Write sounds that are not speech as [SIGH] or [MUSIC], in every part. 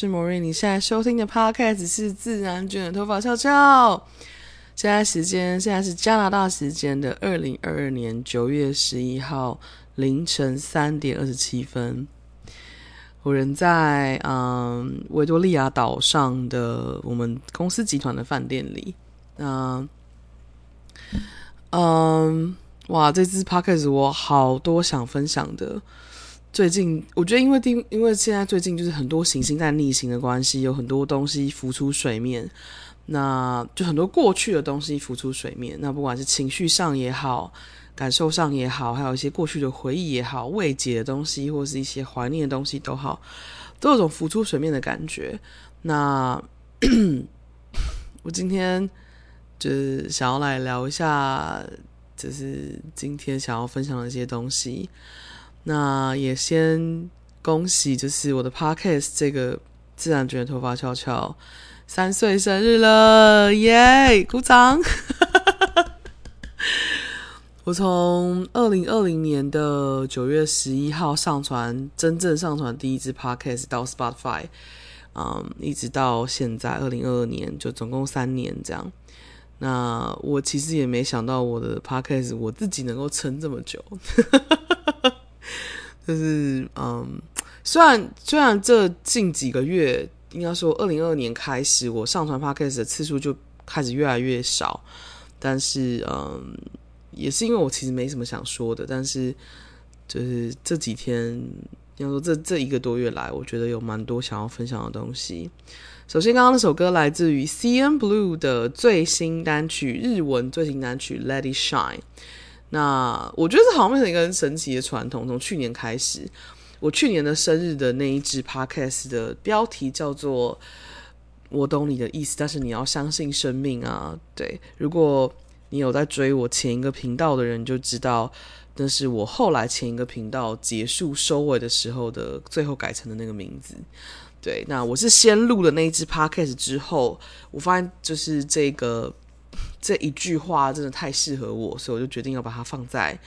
是莫瑞。你现在收听的 Podcast 是自然卷的头发翘翘。现在时间现在是加拿大时间的二零二二年九月十一号凌晨三点二十七分。我人在嗯维多利亚岛上的我们公司集团的饭店里。那嗯哇，这支 Podcast 我好多想分享的。最近我觉得，因为因因为现在最近就是很多行星在逆行的关系，有很多东西浮出水面，那就很多过去的东西浮出水面。那不管是情绪上也好，感受上也好，还有一些过去的回忆也好，未解的东西，或是一些怀念的东西都好，都有种浮出水面的感觉。那 [CLEARS THROAT] 我今天就是想要来聊一下，就是今天想要分享的一些东西。那也先恭喜，就是我的 podcast 这个自然卷头发翘翘三岁生日了，耶！鼓掌。[LAUGHS] 我从二零二零年的九月十一号上传，真正上传第一支 podcast 到 Spotify，嗯，一直到现在二零二二年，就总共三年这样。那我其实也没想到我的 podcast 我自己能够撑这么久。就是嗯，虽然虽然这近几个月，应该说二零二二年开始，我上传 podcast 的次数就开始越来越少，但是嗯，也是因为我其实没什么想说的，但是就是这几天，应该说这这一个多月来，我觉得有蛮多想要分享的东西。首先，刚刚那首歌来自于 CNBLUE 的最新单曲，日文最新单曲《Let It Shine》。那我觉得这好像变成一个很神奇的传统。从去年开始，我去年的生日的那一支 podcast 的标题叫做“我懂你的意思”，但是你要相信生命啊！对，如果你有在追我前一个频道的人，就知道那是我后来前一个频道结束收尾的时候的最后改成的那个名字。对，那我是先录了那一支 podcast 之后，我发现就是这个。这一句话真的太适合我，所以我就决定要把它放在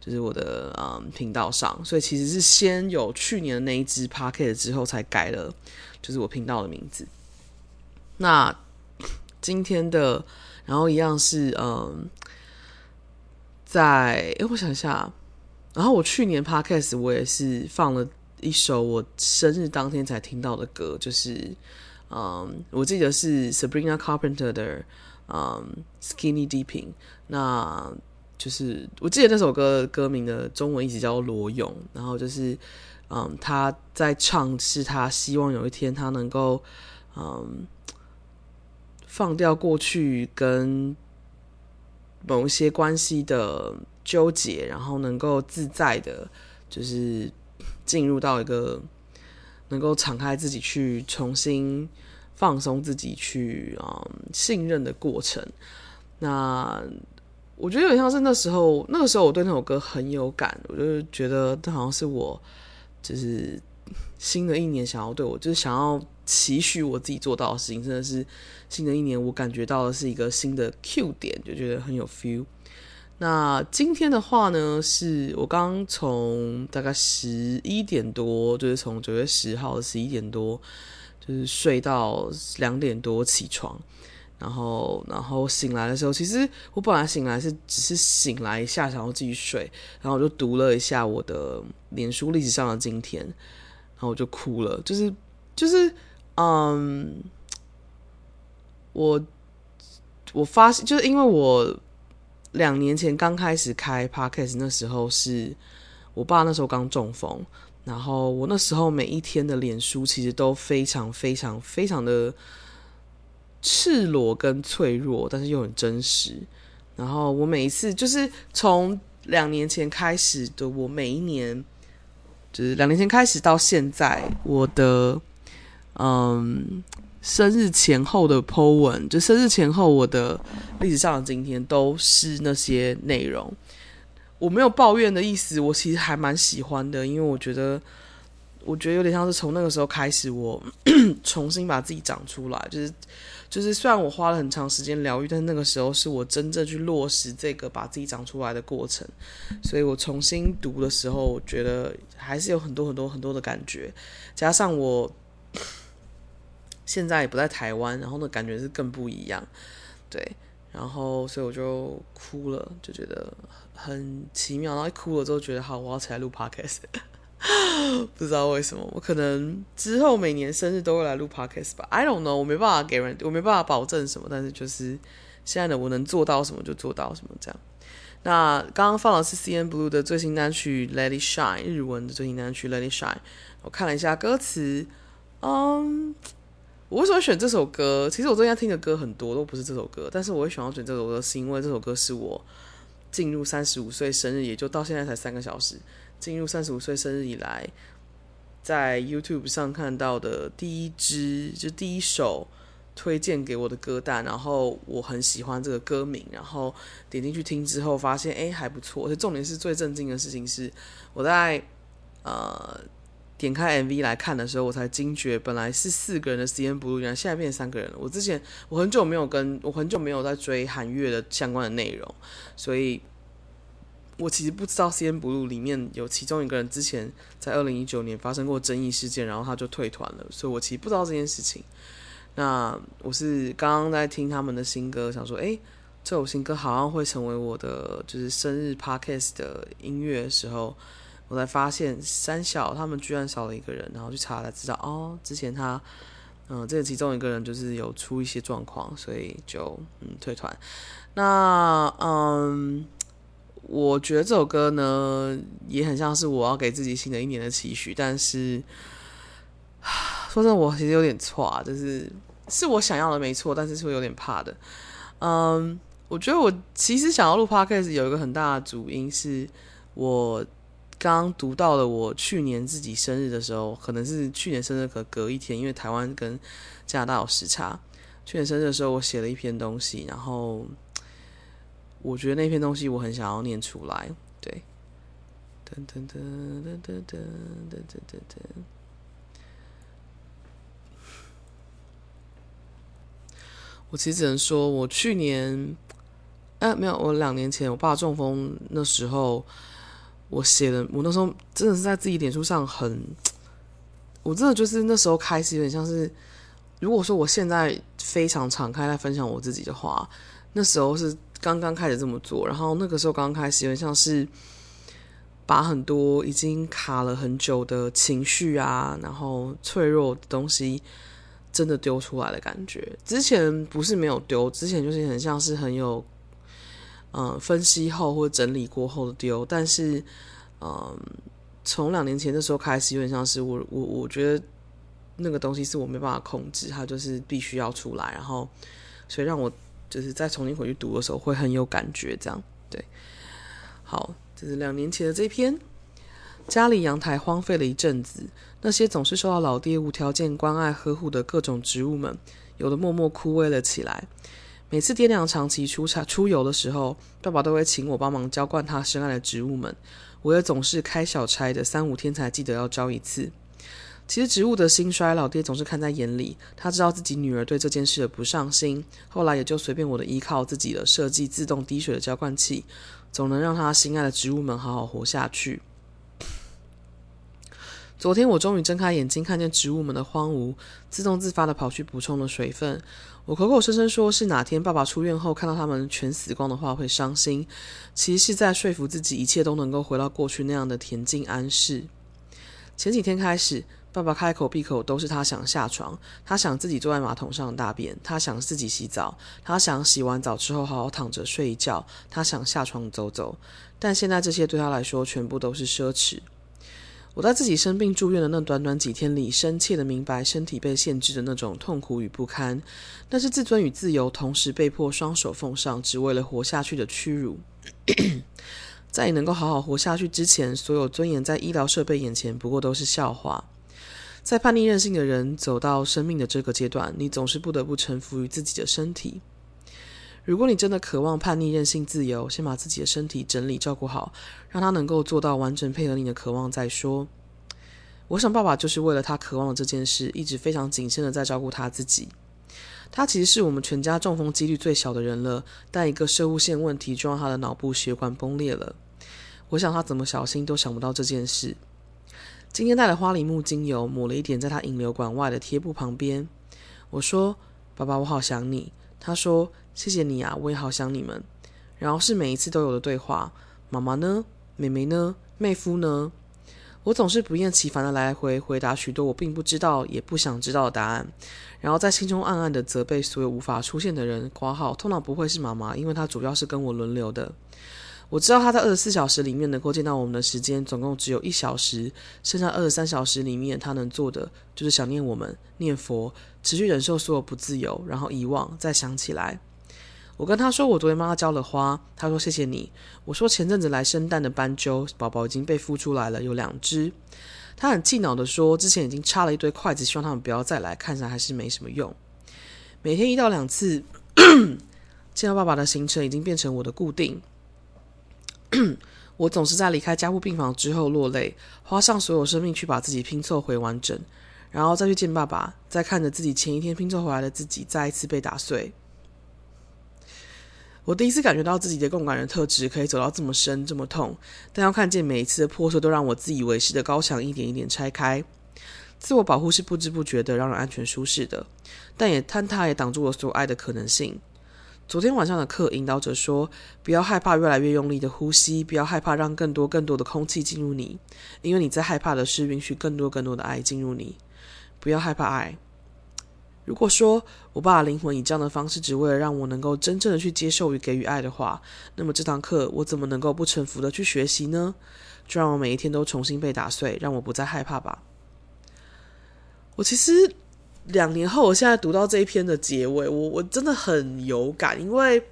就是我的嗯频道上。所以其实是先有去年的那一支 podcast 之后，才改了就是我频道的名字。那今天的，然后一样是嗯在哎，我想一下，然后我去年 podcast 我也是放了一首我生日当天才听到的歌，就是嗯，我记得是 Sabrina Carpenter 的嗯 Skinny Dipping，那就是我记得那首歌歌名的中文一直叫裸泳，然后就是嗯，他在唱是他希望有一天他能够嗯放掉过去跟。某一些关系的纠结，然后能够自在的，就是进入到一个能够敞开自己去重新放松自己去啊、嗯、信任的过程。那我觉得有点像是那时候，那个时候我对那首歌很有感，我就觉得这好像是我就是新的一年想要对我，就是想要期许我自己做到的事情，真的是。新的一年，我感觉到的是一个新的 Q 点，就觉得很有 feel。那今天的话呢，是我刚从大概十一点多，就是从九月十号的十一点多，就是睡到两点多起床，然后然后醒来的时候，其实我本来醒来是只是醒来一下，然后继续睡，然后我就读了一下我的脸书历史上的今天，然后我就哭了，就是就是嗯。我我发现，就是因为我两年前刚开始开 Podcast，那时候是我爸那时候刚中风，然后我那时候每一天的脸书其实都非常非常非常的赤裸跟脆弱，但是又很真实。然后我每一次就是从两年前开始的，我每一年就是两年前开始到现在，我的嗯。生日前后的 po 文，就生日前后我的历史上的今天都是那些内容。我没有抱怨的意思，我其实还蛮喜欢的，因为我觉得，我觉得有点像是从那个时候开始，我 [CLEARS THROAT] 重新把自己长出来。就是，就是虽然我花了很长时间疗愈，但是那个时候是我真正去落实这个把自己长出来的过程。所以我重新读的时候，我觉得还是有很多很多很多的感觉，加上我。现在也不在台湾，然后呢，感觉是更不一样，对，然后所以我就哭了，就觉得很奇妙，然后哭了之后觉得好，我要起来录 podcast，[LAUGHS] 不知道为什么，我可能之后每年生日都会来录 podcast 吧，I don't know，我没办法给人，我没办法保证什么，但是就是现在的我能做到什么就做到什么这样。那刚刚放的是 CNBLUE 的最新单曲 Let It Shine，日文的最新单曲 Let It Shine，我看了一下歌词，嗯。我为什么选这首歌？其实我最近听的歌很多，都不是这首歌。但是我会选要选这首歌，是因为这首歌是我进入三十五岁生日，也就到现在才三个小时。进入三十五岁生日以来，在 YouTube 上看到的第一支，就第一首推荐给我的歌单，然后我很喜欢这个歌名，然后点进去听之后，发现哎还不错。而且重点是最震惊的事情是，我在呃。点开 MV 来看的时候，我才惊觉，本来是四个人的 CNBLUE，原来现在变成三个人了。我之前我很久没有跟我很久没有在追韩乐的相关的内容，所以我其实不知道 CNBLUE 里面有其中一个人之前在二零一九年发生过争议事件，然后他就退团了，所以我其实不知道这件事情。那我是刚刚在听他们的新歌，想说，诶，这首新歌好像会成为我的就是生日 Podcast 的音乐的时候。我才发现三小他们居然少了一个人，然后去查才知道哦，之前他嗯，这其中一个人就是有出一些状况，所以就嗯退团。那嗯，我觉得这首歌呢也很像是我要给自己新的一年的期许，但是说真的，我其实有点错啊，就是是我想要的没错，但是是会有点怕的。嗯，我觉得我其实想要录 Podcast 有一个很大的主因是我。刚读到了我去年自己生日的时候，可能是去年生日可隔一天，因为台湾跟加拿大有时差。去年生日的时候，我写了一篇东西，然后我觉得那篇东西我很想要念出来。对，噔噔噔噔噔噔噔噔噔噔。我其实只能说，我去年，哎，没有，我两年前我爸中风那时候。我写的，我那时候真的是在自己脸书上很，我真的就是那时候开始有点像是，如果说我现在非常敞开来分享我自己的话，那时候是刚刚开始这么做，然后那个时候刚刚开始，有点像是把很多已经卡了很久的情绪啊，然后脆弱的东西，真的丢出来的感觉。之前不是没有丢，之前就是很像是很有，嗯、分析后或整理过后的丢。但是，嗯、从两年前的时候开始，有点像是我我我觉得那个东西是我没办法控制，它就是必须要出来，然后所以让我。就是再重新回去读的时候会很有感觉，这样对。好，这是两年前的这篇。家里阳台荒废了一阵子，那些总是受到老爹无条件关爱呵护的各种植物们，有的默默枯萎了起来。每次爹娘长期出差出游的时候，爸爸都会请我帮忙浇灌他深爱的植物们。我也总是开小差的，三五天才记得要浇一次。其实植物的兴衰，老爹总是看在眼里。他知道自己女儿对这件事的不上心，后来也就随便我的依靠自己的设计自动滴水的浇灌器，总能让他心爱的植物们好好活下去。昨天我终于睁开眼睛，看见植物们的荒芜，自动自发的跑去补充了水分。我口口声声说是哪天爸爸出院后看到他们全死光的话会伤心，其实是在说服自己一切都能够回到过去那样的恬静安适。前几天开始。爸爸开口闭口都是他想下床，他想自己坐在马桶上大便，他想自己洗澡，他想洗完澡之后好好躺着睡一觉，他想下床走走。但现在这些对他来说全部都是奢侈。我在自己生病住院的那短短几天里，深切的明白身体被限制的那种痛苦与不堪，但是自尊与自由同时被迫双手奉上，只为了活下去的屈辱。[CLEARS THROAT] 在你能够好好活下去之前，所有尊严在医疗设备眼前不过都是笑话。在叛逆任性的人走到生命的这个阶段，你总是不得不臣服于自己的身体。如果你真的渴望叛逆任性自由，先把自己的身体整理照顾好，让他能够做到完整配合你的渴望再说。我想爸爸就是为了他渴望的这件事，一直非常谨慎的在照顾他自己。他其实是我们全家中风几率最小的人了，但一个摄物线问题就让他的脑部血管崩裂了。我想他怎么小心都想不到这件事。今天带了花梨木精油，抹了一点在他引流管外的贴布旁边。我说：“爸爸，我好想你。”他说：“谢谢你啊，我也好想你们。”然后是每一次都有的对话：“妈妈呢？妹妹呢？妹夫呢？”我总是不厌其烦的来回回答许多我并不知道也不想知道的答案，然后在心中暗暗的责备所有无法出现的人。括号通常不会是妈妈，因为她主要是跟我轮流的。我知道他在二十四小时里面能够见到我们的时间总共只有一小时，剩下二十三小时里面他能做的就是想念我们、念佛、持续忍受所有不自由，然后遗忘，再想起来。我跟他说我昨天帮他浇了花，他说谢谢你。我说前阵子来生蛋的斑鸠宝宝已经被孵出来了，有两只。他很气恼地说之前已经插了一堆筷子，希望他们不要再来，看起来还是没什么用。每天一到两次 [COUGHS] 见到爸爸的行程已经变成我的固定。[COUGHS] 我总是在离开加护病房之后落泪，花上所有生命去把自己拼凑回完整，然后再去见爸爸，再看着自己前一天拼凑回来的自己再一次被打碎。我第一次感觉到自己的共感人特质可以走到这么深这么痛，但要看见每一次的破碎都让我自以为是的高墙一点一点拆开。自我保护是不知不觉的让人安全舒适的，但也坍塌也挡住了所有爱的可能性。昨天晚上的课，引导者说：“不要害怕越来越用力的呼吸，不要害怕让更多更多的空气进入你，因为你在害怕的是允许更多更多的爱进入你。不要害怕爱。如果说我把灵魂以这样的方式，只为了让我能够真正的去接受与给予爱的话，那么这堂课我怎么能够不臣服的去学习呢？就让我每一天都重新被打碎，让我不再害怕吧。我其实。”两年后，我现在读到这一篇的结尾，我我真的很有感，因为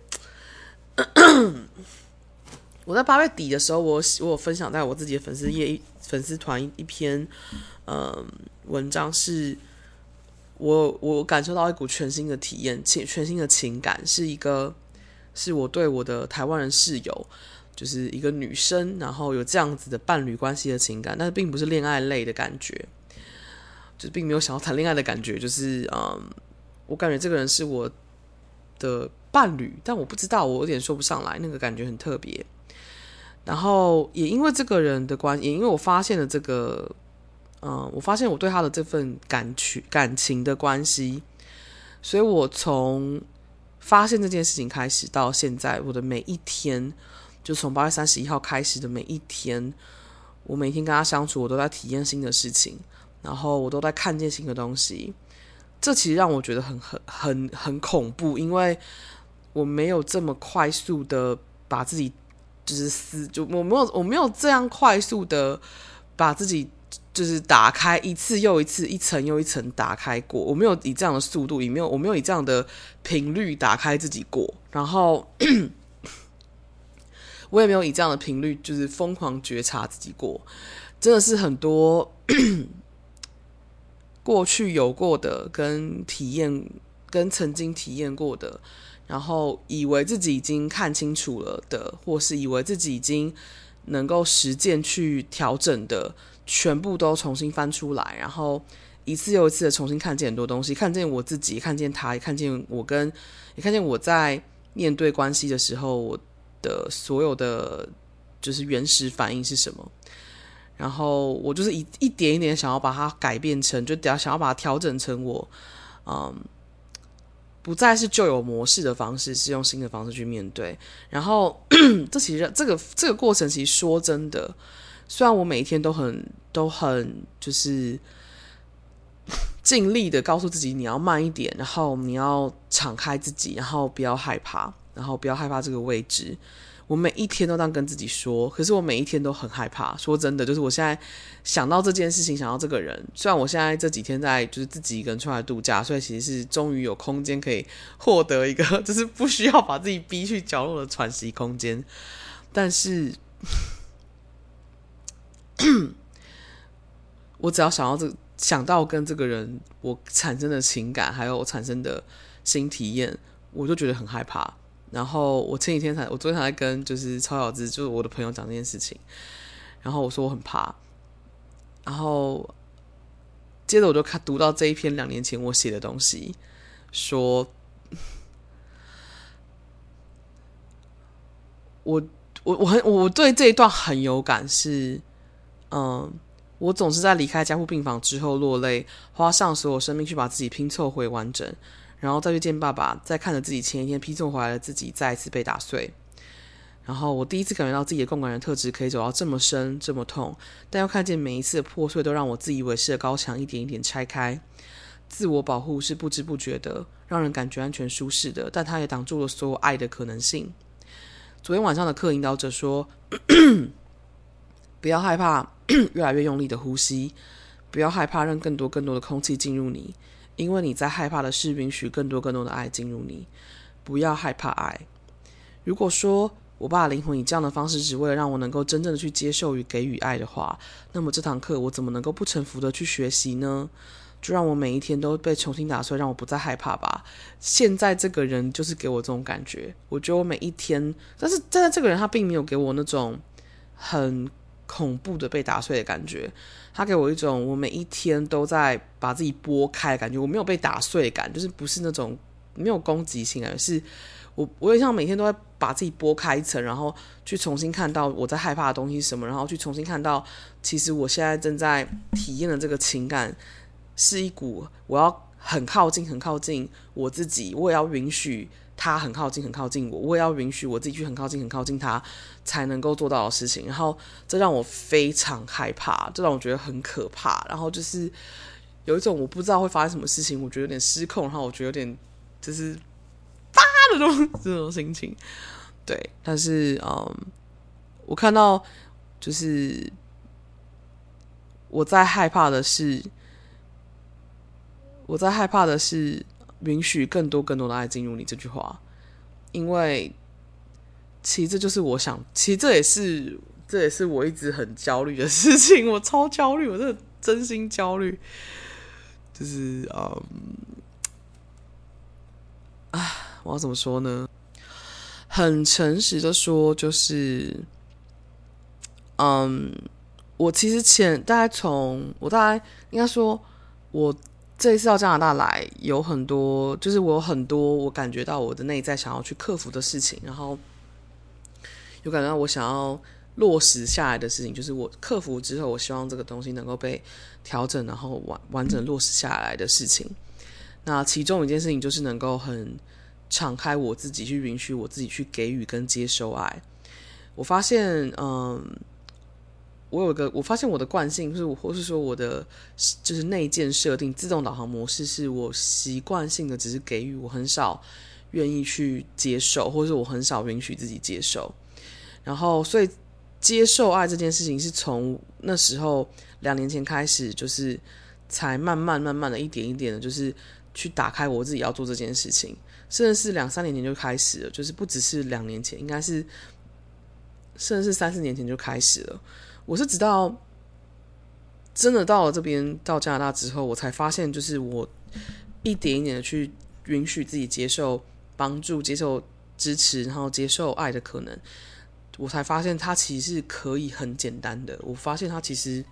[COUGHS] 我在八月底的时候，我我有分享在我自己的粉丝页、粉丝团一篇嗯文章，是我我感受到一股全新的体验，情全新的情感，是一个是我对我的台湾人室友，就是一个女生，然后有这样子的伴侣关系的情感，但是并不是恋爱类的感觉。就并没有想要谈恋爱的感觉，就是嗯，我感觉这个人是我的伴侣，但我不知道，我有点说不上来，那个感觉很特别。然后也因为这个人的关系，也因为我发现了这个，嗯，我发现我对他的这份感情感情的关系，所以我从发现这件事情开始到现在，我的每一天，就从八月三十一号开始的每一天，我每天跟他相处，我都在体验新的事情，然后我都在看见新的东西。这其实让我觉得很很很很恐怖，因为我没有这么快速的把自己就是撕，就我没有我没有这样快速的把自己就是打开一次又一次，一层又一层打开过。我没有以这样的速度，也没有我没有以这样的频率打开自己过。然后 [CLEARS THROAT] 我也没有以这样的频率就是疯狂觉察自己过。真的是很多。[CLEARS THROAT] 过去有过的，跟体验，跟曾经体验过的，然后以为自己已经看清楚了的，或是以为自己已经能够实践去调整的，全部都重新翻出来，然后一次又一次的重新看见很多东西，看见我自己，看见他，也看见我跟，也看见我在面对关系的时候，我的所有的就是原始反应是什么。然后我就是一一点一点想要把它改变成，就想想要把它调整成我，嗯，不再是旧有模式的方式，是用新的方式去面对。然后 [CLEARS THROAT] 这其实这个这个过程，其实说真的，虽然我每一天都很都很就是尽力的告诉自己你要慢一点，然后你要敞开自己，然后不要害怕，然后不要害怕这个位置。我每一天都这样跟自己说，可是我每一天都很害怕。说真的，就是我现在想到这件事情，想到这个人，虽然我现在这几天在就是自己一个人出来度假，所以其实是终于有空间可以获得一个 [LAUGHS] 就是不需要把自己逼去角落的喘息空间。但是，[CLEARS THROAT] 我只要想到这想到跟这个人我产生的情感，还有我产生的新体验，我就觉得很害怕。然后我前几天才，我昨天才跟就是超小子，就是我的朋友讲这件事情。然后我说我很怕。然后接着我就看读到这一篇两年前我写的东西，说，我我我很我对这一段很有感，是嗯，我总是在离开加护病房之后落泪，花上所有生命去把自己拼凑回完整。然后再去见爸爸，再看着自己前一天拼凑回来的自己再一次被打碎。然后我第一次感觉到自己的共感人特质可以走到这么深这么痛，但又看见每一次破碎都让我自以为是的高墙一点一点拆开。自我保护是不知不觉的，让人感觉安全舒适的，但它也挡住了所有爱的可能性。昨天晚上的课引导者说：“不要害怕，[CLEARS THROAT] 越来越用力的呼吸，不要害怕让更多更多的空气进入你。”因为你在害怕的是允许更多更多的爱进入你，不要害怕爱。如果说我把灵魂以这样的方式，只为了让我能够真正的去接受与给予爱的话，那么这堂课我怎么能够不臣服的去学习呢？就让我每一天都被重新打碎，让我不再害怕吧。现在这个人就是给我这种感觉，我觉得我每一天，但是站在这个人他并没有给我那种很。恐怖的被打碎的感觉，他给我一种我每一天都在把自己剥开的感觉。我没有被打碎感，就是不是那种没有攻击性，而是我我也像每天都在把自己剥开一层，然后去重新看到我在害怕的东西什么，然后去重新看到其实我现在正在体验的这个情感是一股我要很靠近很靠近我自己，我也要允许。他很靠近，很靠近我，我也要允许我自己去很靠近，很靠近他，才能够做到的事情。然后这让我非常害怕，这让我觉得很可怕。然后就是有一种我不知道会发生什么事情，我觉得有点失控，然后我觉得有点就是发的这种这种心情。对，但是嗯，我看到就是我在害怕的是，我在害怕的是。允许更多更多的爱进入你这句话，因为其实这就是我想，其实这也是这也是我一直很焦虑的事情。我超焦虑，我真的真心焦虑。就是嗯，啊，我要怎么说呢？很诚实的说，就是嗯，我其实前大概从我大概应该说我。这一次到加拿大来，有很多，就是我有很多我感觉到我的内在想要去克服的事情，然后有感觉到我想要落实下来的事情，就是我克服之后，我希望这个东西能够被调整，然后完完整落实下来的事情。那其中一件事情就是能够很敞开我自己，去允许我自己去给予跟接受爱。我发现，嗯，我有一个，我发现我的惯性，就是，或是说我的，就是内建设定自动导航模式，是我习惯性的只是给予，我很少愿意去接受，或者是我很少允许自己接受。然后，所以接受爱这件事情，是从那时候两年前开始，就是才慢慢慢慢的一点一点的，就是去打开我自己要做这件事情。甚至是两三年前就开始了，就是不只是两年前，应该是甚至是三四年前就开始了。我是直到真的到了这边到加拿大之后，我才发现，就是我一点一点的去允许自己接受帮助、接受支持，然后接受爱的可能，我才发现它其实是可以很简单的。我发现它其实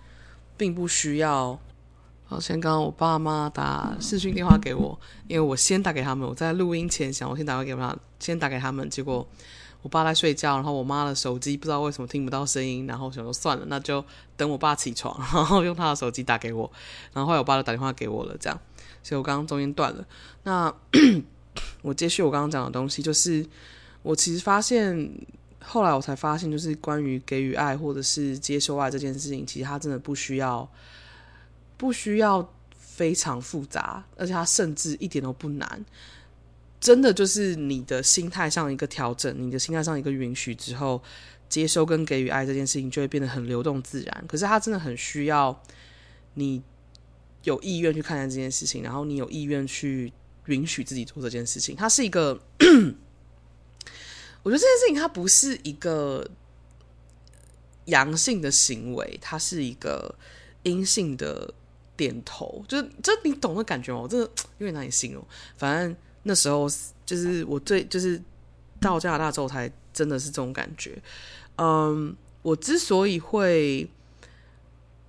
并不需要。好，先刚刚我爸妈打视讯电话给我，因为我先打给他们。我在录音前想，我先打给他们，先打给他们。结果我爸在睡觉，然后我妈的手机不知道为什么听不到声音，然后想说算了，那就等我爸起床，[LAUGHS] 然后用他的手机打给我。然后后来我爸就打电话给我了，这样。所以我刚刚中间断了。那 [COUGHS] 我接续我刚刚讲的东西，就是我其实发现，后来我才发现，就是关于给予爱或者是接受爱这件事情，其实它真的不需要。不需要非常复杂，而且它甚至一点都不难。真的就是你的心态上一个调整，你的心态上一个允许之后，接收跟给予爱这件事情就会变得很流动自然。可是它真的很需要你有意愿去看待这件事情，然后你有意愿去允许自己做这件事情。它是一个，我觉得这件事情它不是一个阳性的行为，它是一个阴性的。点头，就是，这你懂的感觉吗？我真的有点难以形容。反正那时候就是我最就是到加拿大之后才真的是这种感觉。嗯，我之所以会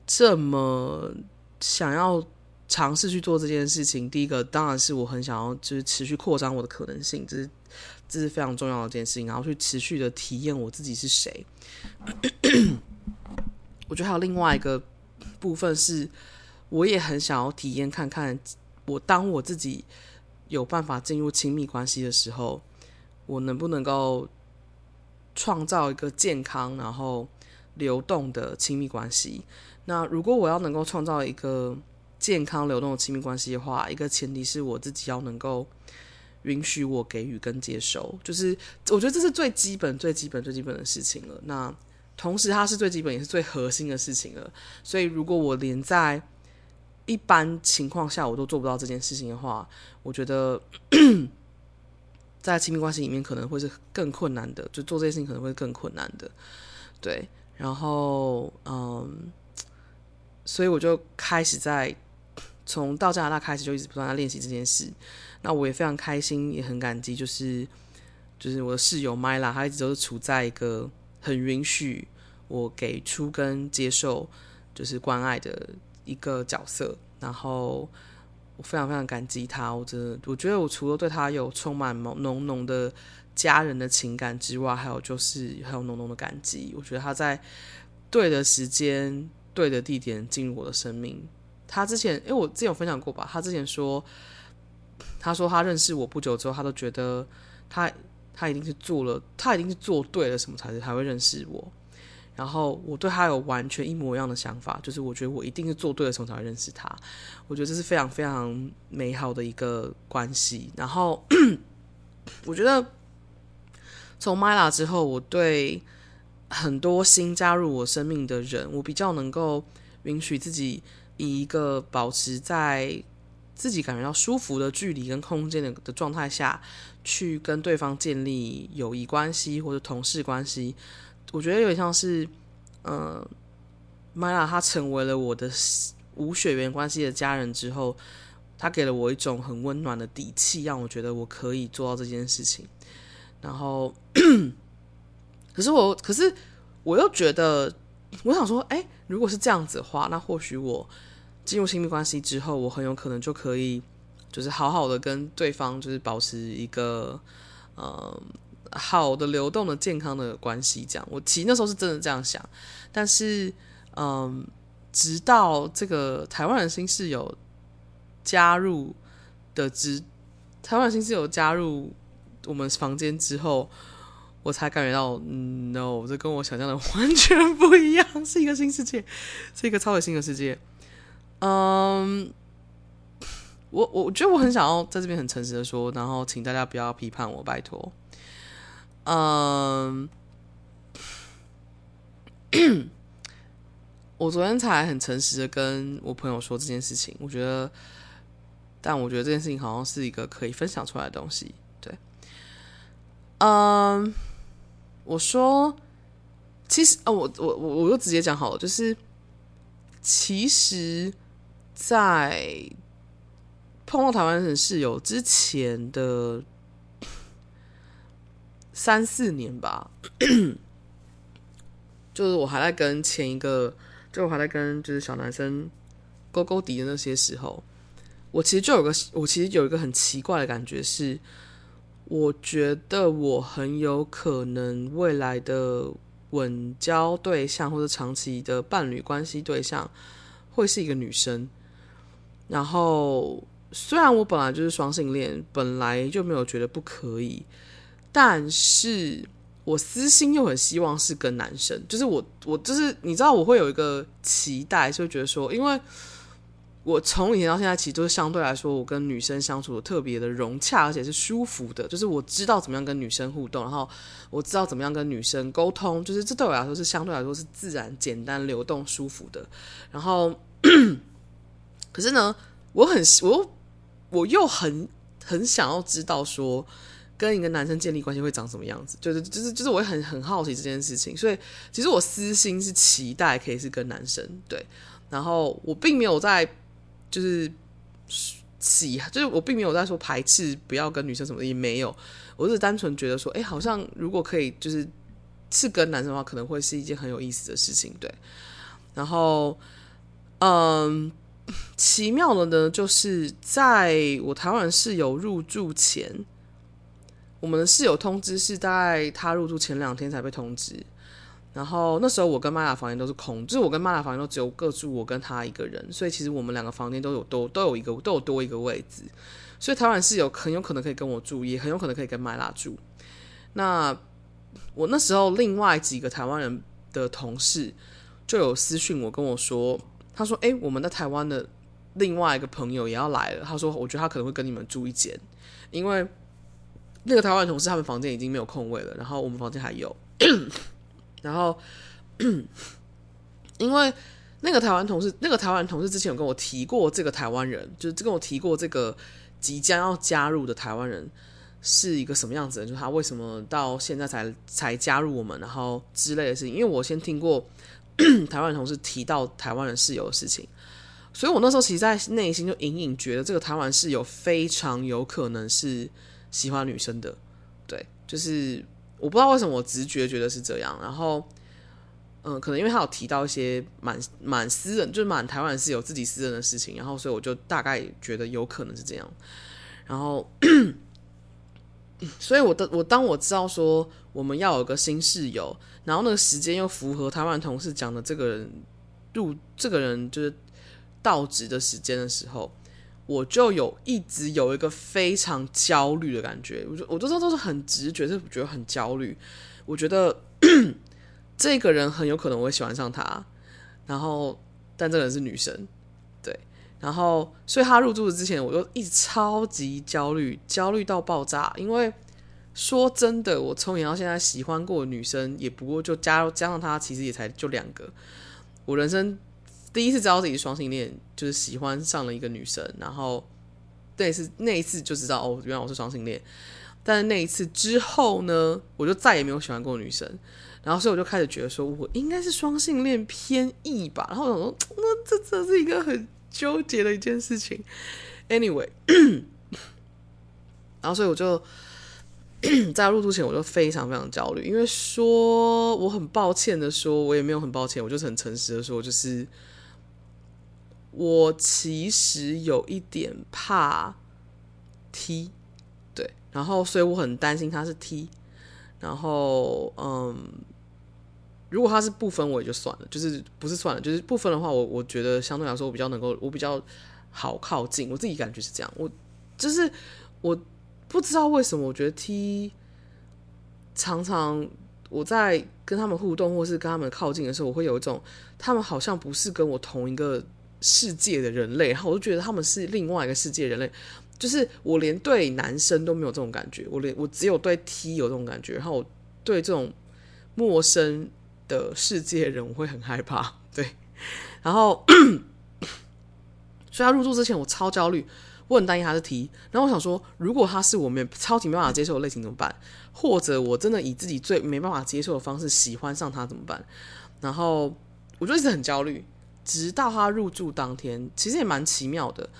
这么想要尝试去做这件事情，第一个当然是我很想要就是持续扩张我的可能性，这是这是非常重要的一件事情。然后去持续的体验我自己是谁。[COUGHS] 我觉得还有另外一个部分是。我也很想要体验看看，我当我自己有办法进入亲密关系的时候，我能不能够创造一个健康然后流动的亲密关系？那如果我要能够创造一个健康流动的亲密关系的话，一个前提是我自己要能够允许我给予跟接受，就是我觉得这是最基本、最基本、最基本的事情了。那同时，它是最基本也是最核心的事情了。所以，如果我连在一般情况下，我都做不到这件事情的话，我觉得在亲密关系里面可能会是更困难的，就做这件事情可能会更困难的。对，然后嗯，所以我就开始在从到加拿大开始就一直不断在练习这件事。那我也非常开心，也很感激，就是就是我的室友 Myla，她一直都是处在一个很允许我给出跟接受就是关爱的。一个角色，然后我非常非常感激她。我真的，我觉得我除了对她有充满浓浓的家人的情感之外，还有就是还有浓浓的感激。我觉得她在对的时间、对的地点进入我的生命。她之前，因为我之前有分享过吧，她之前说，他说他认识我不久之后，他都觉得他他一定是做了，他一定是做对了什么才是才会认识我。然后我对他有完全一模一样的想法，就是我觉得我一定是做对了，什么才会认识他。我觉得这是非常非常美好的一个关系。然后我觉得从 Myla 之后，我对很多新加入我生命的人，我比较能够允许自己以一个保持在自己感觉到舒服的距离跟空间的的状态下去跟对方建立友谊关系或者同事关系。我觉得有点像是，呃，Myla 她成为了我的无血缘关系的家人之后，她给了我一种很温暖的底气，让我觉得我可以做到这件事情。然后，[CLEARS THROAT] 可是我，可是我又觉得，我想说，哎，如果是这样子的话，那或许我进入亲密关系之后，我很有可能就可以，就是好好的跟对方，就是保持一个，呃。好的，流动的、健康的关系，这样。我其实那时候是真的这样想，但是，嗯，直到这个台湾人新室友加入的之，台湾人新室友加入我们房间之后，我才感觉到嗯，no，这跟我想象的 [LAUGHS] 完全不一样，是一个新世界，是一个超级新的世界。嗯，我我我觉得我很想要在这边很诚实的说，然后请大家不要批判我，拜托。嗯，我昨天才很诚实的跟我朋友说这件事情，我觉得。但我觉得这件事情好像是一个可以分享出来的东西，对。嗯，我说，其实，哦，我我我我就直接讲好了，就是，其实，在碰到台湾人室友之前的三四年吧，[CLEARS THROAT] 就是我还在跟前一个，就我还在跟就是小男生勾勾底的那些时候。我其实就有个，我其实有一个很奇怪的感觉是，我觉得我很有可能未来的稳交对象或者长期的伴侣关系对象会是一个女生。然后，虽然我本来就是双性恋，本来就没有觉得不可以，但是我私心又很希望是跟男生。就是我，我就是你知道，我会有一个期待，就会觉得说，因为。我从以前到现在，其实都是相对来说，我跟女生相处的特别的融洽，而且是舒服的。就是我知道怎么样跟女生互动，然后我知道怎么样跟女生沟通，就是这对我来说是相对来说是自然、简单、流动、舒服的。然后，可是呢，我很我我又很很想要知道说，跟一个男生建立关系会长什么样子，就是就是就是我也很很好奇这件事情。所以，其实我私心是期待可以是跟男生对，然后我并没有在。就是喜，就是我并没有在说排斥不要跟女生什么的，也没有，我是单纯觉得说，哎、好像如果可以，就是是跟男生的话，可能会是一件很有意思的事情，对。然后，嗯，奇妙的呢，就是在我台湾室友入住前，我们的室友通知是在他入住前两天才被通知。然后那时候我跟玛雅房间都是空，就是我跟玛雅房间都只有各住我跟他一个人，所以其实我们两个房间都有都都有一个都有多一个位置，所以台湾室友很有可能可以跟我住，也很有可能可以跟玛雅住。那我那时候另外几个台湾人的同事就有私讯我跟我说，他说：“哎，我们在台湾的另外一个朋友也要来了。”他说：“我觉得他可能会跟你们住一间，因为那个台湾同事他们房间已经没有空位了，然后我们房间还有。[COUGHS] ”然后，[COUGHS] 因为那个台湾同事，那个台湾同事之前有跟我提过，这个台湾人就是跟我提过这个即将要加入的台湾人是一个什么样子的，就是他为什么到现在才才加入我们，然后之类的事情。因为我先听过 [CLEARS THROAT] 台湾同事提到台湾人室友的事情，所以我那时候其实，在内心就隐隐觉得这个台湾室友非常有可能是喜欢女生的，对，就是。我不知道为什么我直觉觉得是这样，然后，嗯、可能因为他有提到一些蛮蛮私人，就是蛮台湾室友自己私人的事情，然后所以我就大概觉得有可能是这样，然后，所以我的我当我知道说我们要有个新室友，然后那个时间又符合台湾同事讲的这个人入这个人就是到职的时间的时候。我就有一直有一个非常焦虑的感觉，我就我都知道都是很直觉，就觉得很焦虑。我觉得 [CLEARS THROAT] 这个人很有可能我会喜欢上他，然后但这个人是女生，然后所以他入住之前，我就一直超级焦虑，焦虑到爆炸。因为说真的，我从以到现在喜欢过的女生，也不过就加加上他，其实也才就两个。我人生。第一次知道自己是双性恋，就是喜欢上了一个女生，然后那一次那一次就知道哦，原来我是双性恋。但是那一次之后呢，我就再也没有喜欢过女生，然后所以我就开始觉得说，我应该是双性恋偏异吧。然后我想说，那这这是一个很纠结的一件事情。Anyway，[COUGHS] 然后所以我就 [COUGHS] 在入住前我就非常非常焦虑，因为说我很抱歉的说，我也没有很抱歉，我就是很诚实的说，就是。我其实有一点怕 T，对，然后所以我很担心他是 T，然后嗯，如果他是不分我也就算了，就是不是算了，就是不分的话，我我觉得相对来说我比较能够，我比较好靠近，我自己感觉是这样，我就是我不知道为什么，我觉得 T 常常我在跟他们互动，或是跟他们靠近的时候，我会有一种他们好像不是跟我同一个世界的人类，然后我就觉得他们是另外一个世界人类。就是我连对男生都没有这种感觉，我连我只有对 T 有这种感觉，然后我对这种陌生的世界人我会很害怕。[LAUGHS] 对，然后 [COUGHS] 所以他入住之前我超焦虑。我很担心他的题然后我想说，如果他是我没超级没办法接受类型怎么办？或者我真的以自己最没办法接受的方式喜欢上他怎么办？然后我就一直很焦虑，直到他入住当天，其实也蛮奇妙的。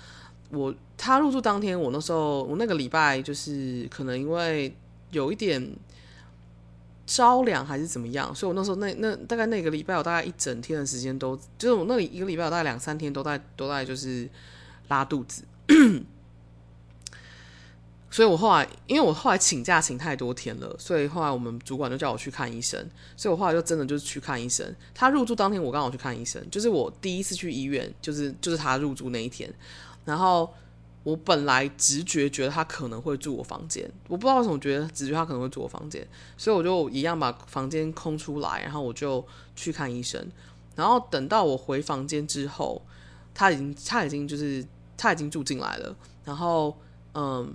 我他入住当天，我那时候我那个礼拜就是可能因为有一点着凉还是怎么样，所以我那时候那那大概那个礼拜我大概一整天的时间都就是我那里一个礼拜我大概两三天都在都在就是拉肚子。[COUGHS] 所以，我后来，因为我后来请假请太多天了，所以后来我们主管就叫我去看医生。所以我后来就真的就是去看医生。他入住当天，我刚好去看医生，就是我第一次去医院，就是就是他入住那一天。然后我本来直觉觉得他可能会住我房间，我不知道为什么觉得直觉他可能会住我房间，所以我就一样把房间空出来，然后我就去看医生。然后等到我回房间之后，他已经他已经就是。他已经住进来了，然后，嗯，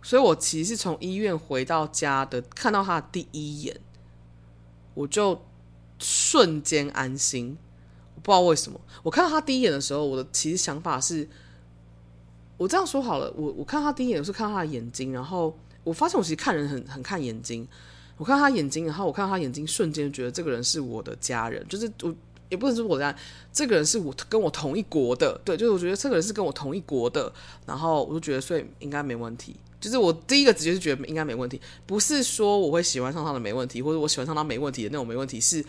所以我其实是从医院回到家的，看到他的第一眼，我就瞬间安心。我不知道为什么，我看到他第一眼的时候，我的其实想法是，我这样说好了，我我看他第一眼是看他的眼睛，然后我发现我其实看人很很看眼睛，我看他眼睛，然后我看他眼睛，瞬间觉得这个人是我的家人，就是我。也不能说我这样，这个人是我跟我同一国的，对，就是我觉得这个人是跟我同一国的，然后我就觉得所以应该没问题。就是我第一个直接是觉得应该没问题，不是说我会喜欢上他的没问题，或者我喜欢上他没问题的那种没问题，是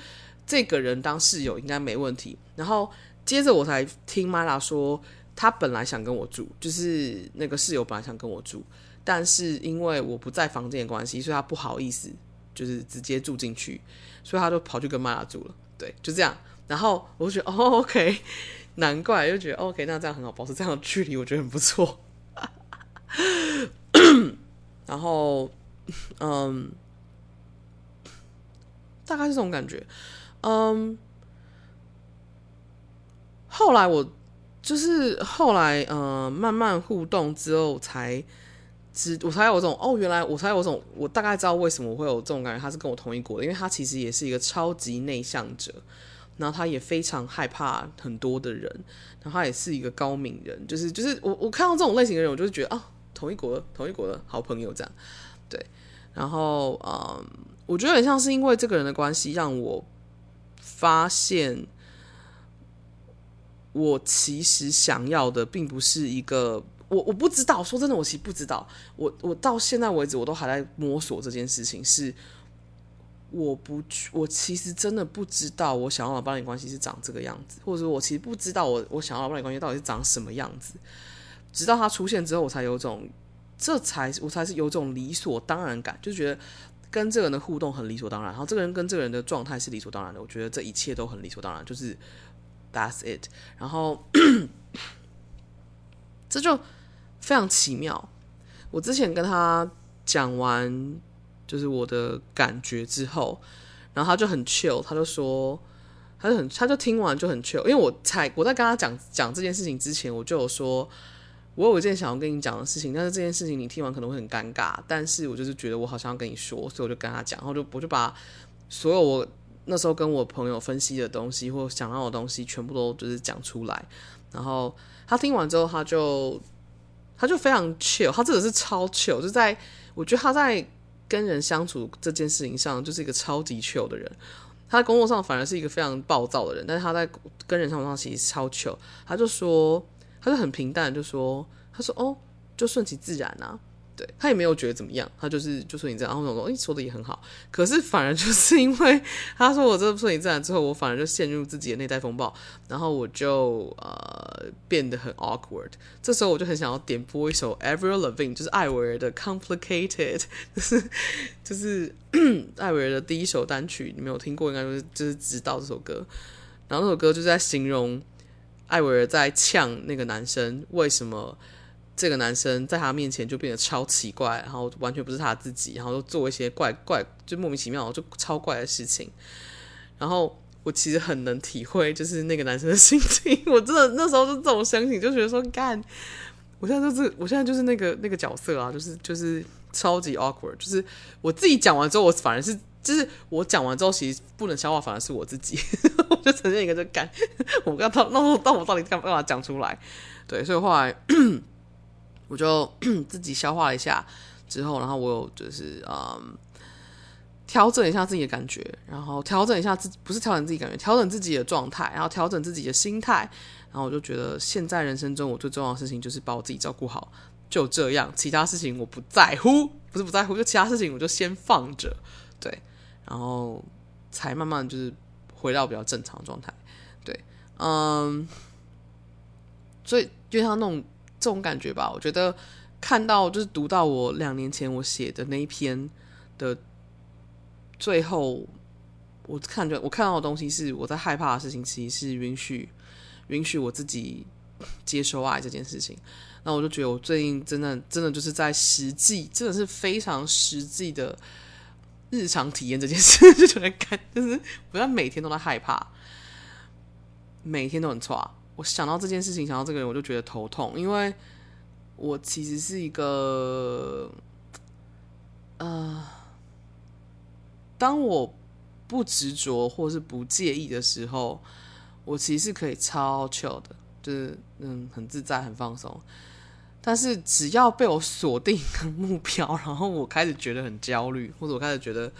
这个人当室友应该没问题。然后接着我才听 Mila 说，他本来想跟我住，就是那个室友本来想跟我住，但是因为我不在房间的关系，所以他不好意思，就是直接住进去，所以他就跑去跟 Mila 住了。对，就这样。然后我就觉得哦，OK，难怪，就觉得 OK，那这样很好，保持这样的距离，我觉得很不错。然后，嗯，大概是这种感觉。嗯，后来我就是后来，嗯，慢慢互动之后才知，我才有种哦，原来我才有种，我大概知道为什么会有这种感觉，他是跟我同一国的，因为他其实也是一个超级内向者。然后他也非常害怕很多的人，然后他也是一个高敏人，就是就是我我看到这种类型的人，我就会觉得啊，同一国的同一国的好朋友这样，对，然后嗯，我觉得很像是因为这个人的关系，让我发现我其实想要的并不是一个我我不知道，说真的，我其实不知道，我我到现在为止我都还在摸索这件事情是。我不去，我其实真的不知道我想要的伴侣关系是长这个样子，或者说我其实不知道我我想要的伴侣关系到底是长什么样子。直到他出现之后，我才有种，这才我才是有种理所当然感，就觉得跟这个人的互动很理所当然，然后这个人跟这个人的状态是理所当然的。我觉得这一切都很理所当然，就是 that's it。然后这就非常奇妙。我之前跟他讲完。就是我的感觉之后，然后他就很 chill，他就说，他就很，他就听完就很 chill。因为我才我在跟他讲讲这件事情之前，我就有说，我有一件想要跟你讲的事情，但是这件事情你听完可能会很尴尬，但是我就是觉得我好像要跟你说，所以我就跟他讲，然后就我就把所有我那时候跟我朋友分析的东西或想到的东西全部都就是讲出来，然后他听完之后，他就他就非常 chill，他真的是超 chill，就在我觉得他在。跟人相处这件事情上，就是一个超级 chill 的人。他在工作上反而是一个非常暴躁的人，但是他在跟人相处上其实超 chill。他就说，他就很平淡，就说，他说，哦，就顺其自然啊。对，他也没有觉得怎么样，他就是就说你这样，然后我说，诶，说的也很好。可是反而就是因为他说我这说你这样之后，我反而就陷入自己的内在风暴，然后我就呃变得很 awkward。这时候我就很想要点播一首 Avril Lavigne，就是艾薇儿的 Complicated，[LAUGHS] 就是就是 [COUGHS] 艾薇儿的第一首单曲，你没有听过，应该就是就是知道这首歌。然后那首歌就在形容艾薇儿在呛那个男生为什么。这个男生在他面前就变得超奇怪，然后完全不是他自己，然后就做一些怪怪就莫名其妙就超怪的事情，然后。我其实很能体会，就是那个男生的心情。我真的那时候就这种心情，就觉得说，干，我现在就是，我现在就是那个 [LAUGHS] 那个角色啊，就是就是超级 awkward。就是我自己讲完之后，我反而是，就是我讲完之后，其实不能消化，反而是我自己，[LAUGHS] 我就呈现一个就干，我不知道到那那我到底干嘛讲出来？对，所以后来我就 [CLEARS THROAT] 自己消化了一下之后，然后我有就是嗯。调整一下自己的感觉，然后调整一下自，不是调整自己感觉，调整自己的状态，然后调整自己的心态，然后我就觉得现在人生中我最重要的事情就是把我自己照顾好，就这样，其他事情我不在乎，不是不在乎，就其他事情我就先放着，对，然后才慢慢就是回到比较正常状态，对，嗯，所以就像那种这种感觉吧，我觉得看到就是读到我两年前我写的那一篇的。最后，我看着我看到的东西是我在害怕的事情，其实是允许 [LAUGHS] 允许我自己接受爱这件事情。那我就觉得我最近真的真的就是在实际，真的是非常实际的日常体验这件事，就觉得干就是不要每天都在害怕，每天都很差。我想到这件事情，想到这个人，我就觉得头痛，因为我其实是一个，呃。当我不执着或是不介意的时候，我其实是可以超 chill 的，就是嗯很自在很放松。但是只要被我锁定一个目标，然后我开始觉得很焦虑，或者我开始觉得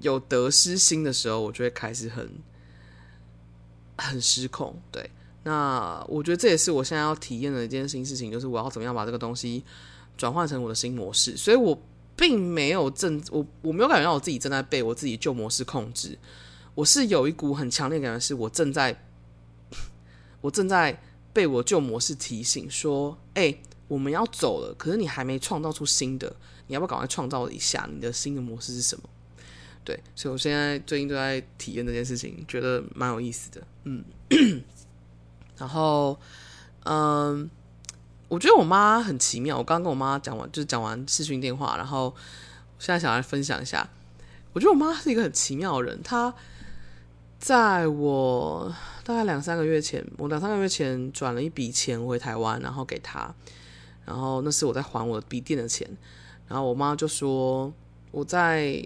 有得失心的时候，我就会开始很很失控。对，那我觉得这也是我现在要体验的一件新事情，就是我要怎么样把这个东西转换成我的新模式。所以我。并没有正我我没有感觉到我自己正在被我自己旧模式控制，我是有一股很强烈感觉，是我正在我正在被我旧模式提醒说，哎、我们要走了，可是你还没创造出新的，你要不要赶快创造一下你的新的模式是什么？对，所以我现在最近都在体验这件事情，觉得蛮有意思的，嗯，然后嗯。我觉得我妈很奇妙。我刚跟我妈讲完，就是讲完视讯电话，然后现在想来分享一下。我觉得我妈是一个很奇妙的人。她在我大概两三个月前，我两三个月前转了一笔钱回台湾，然后给她，然后那是我在还我笔电的钱。然后我妈就说，我在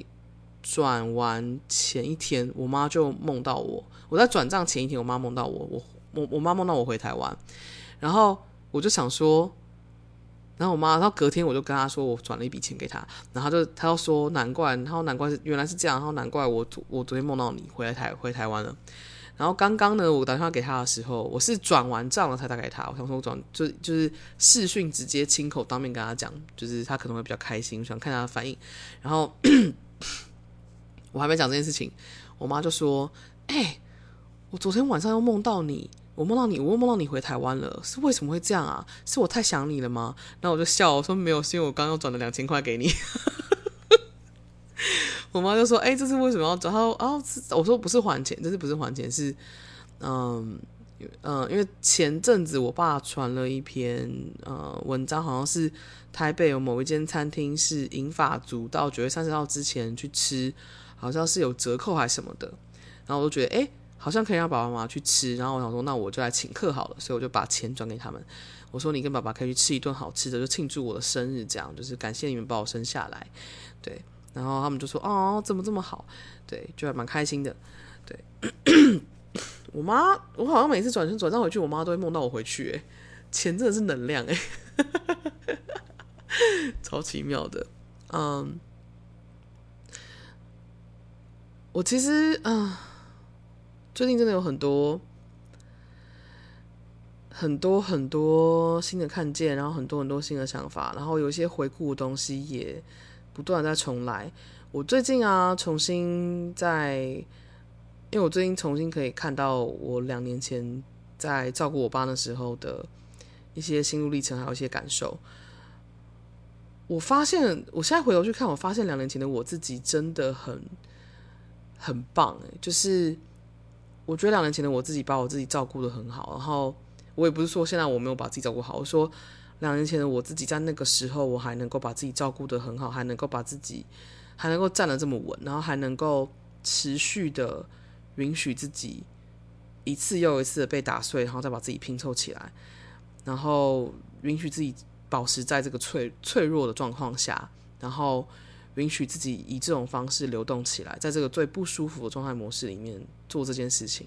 转完前一天，我妈就梦到我。我在转账前一天，我妈梦到我，我我我妈梦到我回台湾，然后。我就想说，然后我妈，然后隔天我就跟她说，我转了一笔钱给她，然后就她就说难怪，然后难怪是原来是这样，然后难怪我我昨天梦到你回来台回台湾了，然后刚刚呢，我打电话给她的时候，我是转完账了才打给她，我想说我转就就是视讯直接亲口当面跟她讲，就是她可能会比较开心，想看她的反应，然后我还没讲这件事情，我妈就说，哎、我昨天晚上又梦到你。我梦到你，我又梦到你回台湾了，是为什么会这样啊？是我太想你了吗？然后我就笑，我说没有，是因为我刚刚转了两千块给你。[LAUGHS] 我妈就说：“哎、这是为什么要转？”然后啊，我说不是还钱，这是不是还钱？是嗯嗯，因为前阵子我爸传了一篇呃文章，好像是台北有某一间餐厅是银发族到九月三十号之前去吃，好像是有折扣还是什么的。然后我就觉得哎。好像可以让爸爸妈妈去吃，然后我想说，那我就来请客好了，所以我就把钱转给他们。我说，你跟爸爸可以去吃一顿好吃的，就庆祝我的生日，这样就是感谢你们把我生下来。对，然后他们就说，哦，怎么这么好？对，就还蛮开心的。对，[COUGHS] 我妈，我好像每次转身转账回去，我妈都会梦到我回去。哎，钱真的是能量，哎，[LAUGHS] 超奇妙的。嗯，我其实，嗯。最近真的有很多很多很多新的看见，然后很多很多新的想法，然后有一些回顾的东西也不断在重来。我最近啊，重新在，因为我最近重新可以看到我两年前在照顾我爸的时候的一些心路历程，还有一些感受。我发现，我现在回头去看，我发现两年前的我自己真的很很棒，就是。我觉得两年前的我自己把我自己照顾得很好，然后我也不是说现在我没有把自己照顾好，我说两年前的我自己在那个时候，我还能够把自己照顾得很好，还能够把自己还能够站得这么稳，然后还能够持续的允许自己一次又一次的被打碎，然后再把自己拼凑起来，然后允许自己保持在这个脆脆弱的状况下，然后允许自己以这种方式流动起来，在这个最不舒服的状态模式里面做这件事情。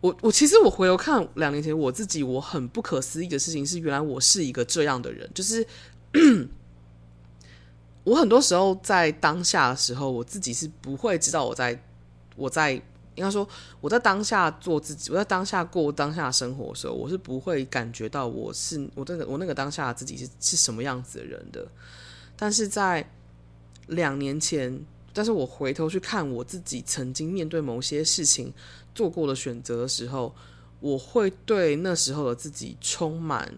我我其实我回头看两年前我自己，我很不可思议的事情是，原来我是一个这样的人。就是 [CLEARS THROAT] 我很多时候在当下的时候，我自己是不会知道我在我在应该说我在当下做自己，我在当下过当下生活的时候，我是不会感觉到我是我那个我那个当下的自己是是什么样子的人的。但是在两年前，但是我回头去看我自己曾经面对某些事情。做过的选择的时候，我会对那时候的自己充满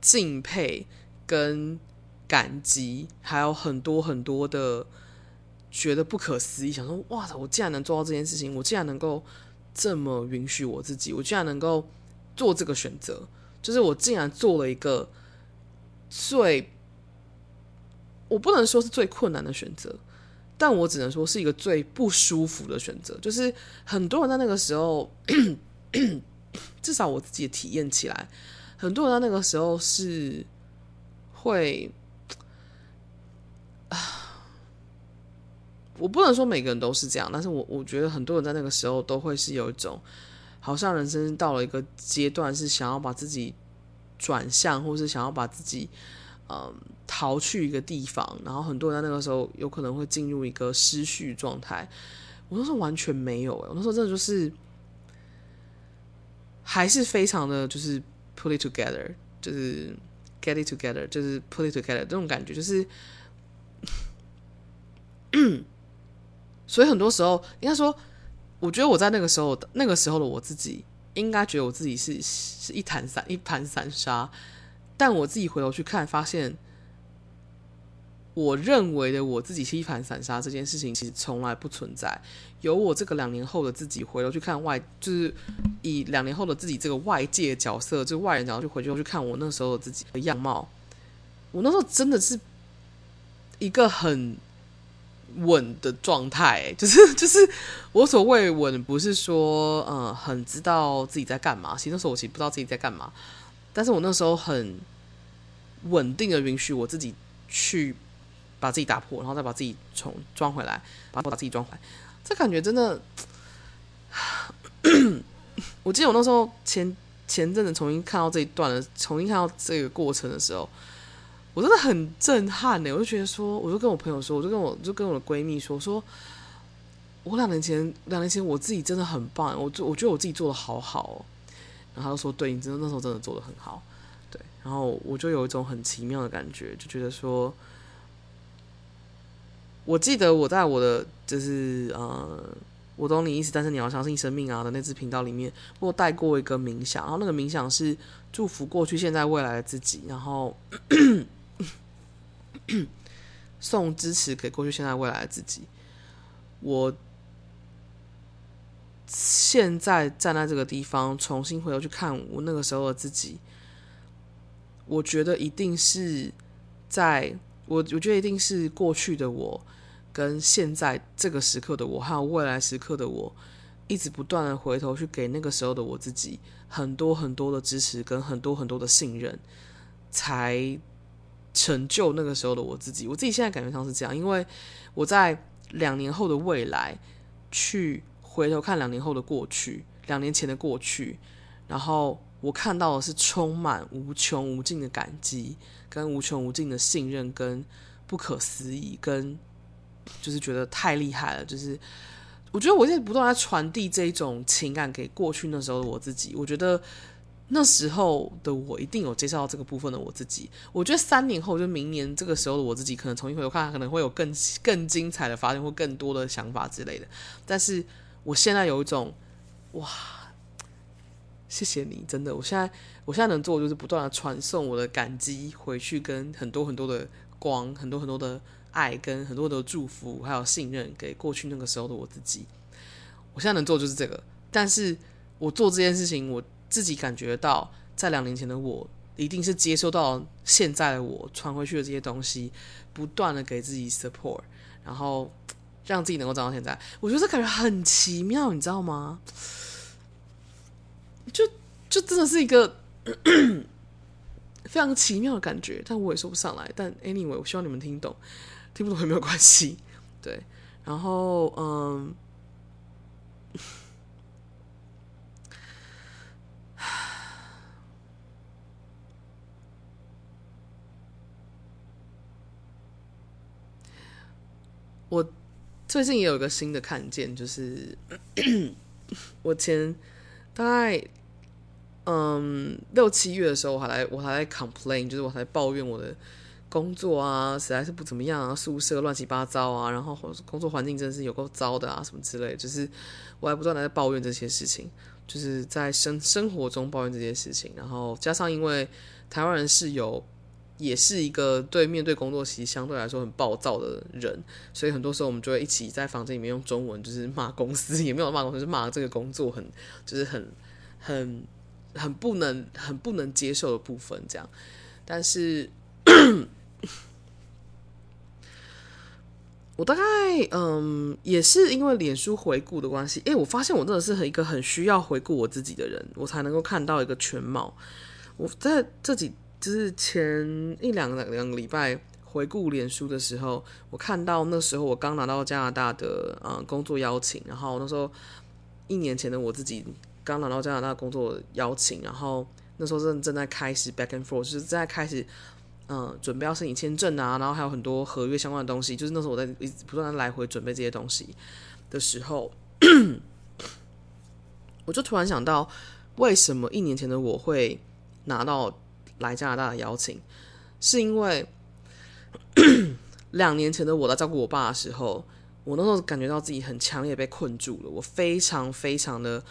敬佩跟感激，还有很多很多的觉得不可思议，想说哇，我竟然能做到这件事情，我竟然能够这么允许我自己，我竟然能够做这个选择，就是我竟然做了一个最，我不能说是最困难的选择。但我只能说是一个最不舒服的选择，就是很多人在那个时候，[CLEARS THROAT] 至少我自己体验起来，很多人在那个时候是会啊，我不能说每个人都是这样，但是我我觉得很多人在那个时候都会是有一种，好像人生到了一个阶段，是想要把自己转向，或是想要把自己。逃去一个地方，然后很多人在那个时候有可能会进入一个失序状态。我那时候完全没有，我那时候真的就是还是非常的就是 put it together，就是 get it together，就是 put it together 这种感觉，就是，所以很多时候应该说，我觉得我在那个时候，那个时候的我自己，应该觉得我自己是是一盘散一盘散沙。但我自己回头去看，发现我认为的我自己是一盘散沙这件事情，其实从来不存在。由我这个两年后的自己回头去看外，就是以两年后的自己这个外界角色，就外人角度去回头去看我那时候的自己的样貌，我那时候真的是一个很稳的状态，就是 [LAUGHS] 就是我所谓稳，不是说嗯很知道自己在干嘛，其实那时候我其实不知道自己在干嘛。但是我那时候很稳定的允许我自己去把自己打破，然后再把自己重装回来，把把自己装回来，这感觉真的，[COUGHS] 我记得我那时候前前阵子重新看到这一段的，重新看到这个过程的时候，我真的很震撼呢。我就觉得说，我就跟我朋友说，我就跟我就跟我的闺蜜说，说我两年前两年前我自己真的很棒，我我觉得我自己做的好好哦。然后他说：“对，你真的那时候真的做的很好，对。”然后我就有一种很奇妙的感觉，就觉得说，我记得我在我的就是呃，我懂你意思，但是你要相信生命啊的那支频道里面，我带过一个冥想，然后那个冥想是祝福过去、现在、未来的自己，然后 [COUGHS] 送支持给过去、现在、未来的自己。我。现在站在这个地方，重新回头去看我那个时候的自己，我觉得一定是在我，我觉得一定是过去的我跟现在这个时刻的我，还有未来时刻的我，一直不断的回头去给那个时候的我自己很多很多的支持跟很多很多的信任，才成就那个时候的我自己。我自己现在感觉上是这样，因为我在两年后的未来去。回头看两年后的过去，两年前的过去，然后我看到的是充满无穷无尽的感激，跟无穷无尽的信任，跟不可思议，跟就是觉得太厉害了。就是我觉得我现在不断在传递这一种情感给过去那时候的我自己。我觉得那时候的我一定有接受到这个部分的我自己。我觉得三年后，就明年这个时候的我自己，可能重新回头看，可能会有更更精彩的发现，或更多的想法之类的。但是。我现在有一种，哇，谢谢你，真的，我现在我现在能做的就是不断的传送我的感激回去，跟很多很多的光，很多很多的爱，跟很多的祝福，还有信任给过去那个时候的我自己。我现在能做就是这个，但是我做这件事情，我自己感觉到，在两年前的我一定是接收到现在的我传回去的这些东西，不断的给自己 support，然后让自己能够长到现在。我觉得这感觉很奇妙，你知道吗？就就真的是一个 [CLEARS THROAT] 非常奇妙的感觉，但我也说不上来。但 anyway，我希望你们听懂，听不懂也没有关系。对，然后嗯。[SIGHS] 我最近也有一个新的看见，就是 [COUGHS] 我前大概嗯六七月的时候，我还来我还来 complain，就是我还抱怨我的工作啊，实在是不怎么样啊，宿舍乱七八糟啊，然后工作环境真的是有够糟的啊，什么之类，就是我还不断的在抱怨这些事情，就是在生生活中抱怨这些事情，然后加上因为台湾人是有。也是一个对面对工作其实相对来说很暴躁的人，所以很多时候我们就会一起在房间里面用中文，就是骂公司，也没有骂公司，就是骂这个工作很，就是很很很不能很不能接受的部分这样。但是，我大概嗯，也是因为脸书回顾的关系，诶，我发现我真的是很一个很需要回顾我自己的人，我才能够看到一个全貌。我在这几。就是前一两两两个礼拜回顾脸书的时候，我看到那时候我刚拿到加拿大的呃工作邀请，然后那时候一年前的我自己刚拿到加拿大工作邀请，然后那时候正正在开始 back and forth，就是在开始嗯、准备要申请签证啊，然后还有很多合约相关的东西，就是那时候我在一不断的来回准备这些东西的时候，[COUGHS] 我就突然想到，为什么一年前的我会拿到。来加拿大的邀请，是因为 [CLEARS THROAT] 两年前的我在照顾我爸的时候，我那时候感觉到自己很强烈被困住了，我非常非常的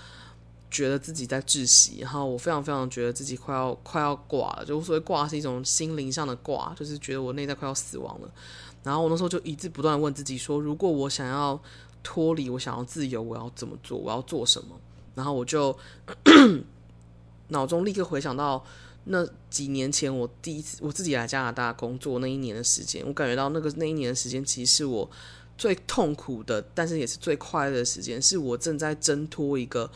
觉得自己在窒息，然后我非常非常觉得自己快要快要挂了，就所谓挂是一种心灵上的挂，就是觉得我内在快要死亡了。然后我那时候就一直不断问自己说，如果我想要脱离，我想要自由，我要怎么做？我要做什么？然后我就 [CLEARS THROAT] 脑中立刻回想到。那几年前，我第一次我自己来加拿大工作那一年的时间，我感觉到那个那一年的时间，其实是我最痛苦的，但是也是最快乐的时间，是我正在挣脱一个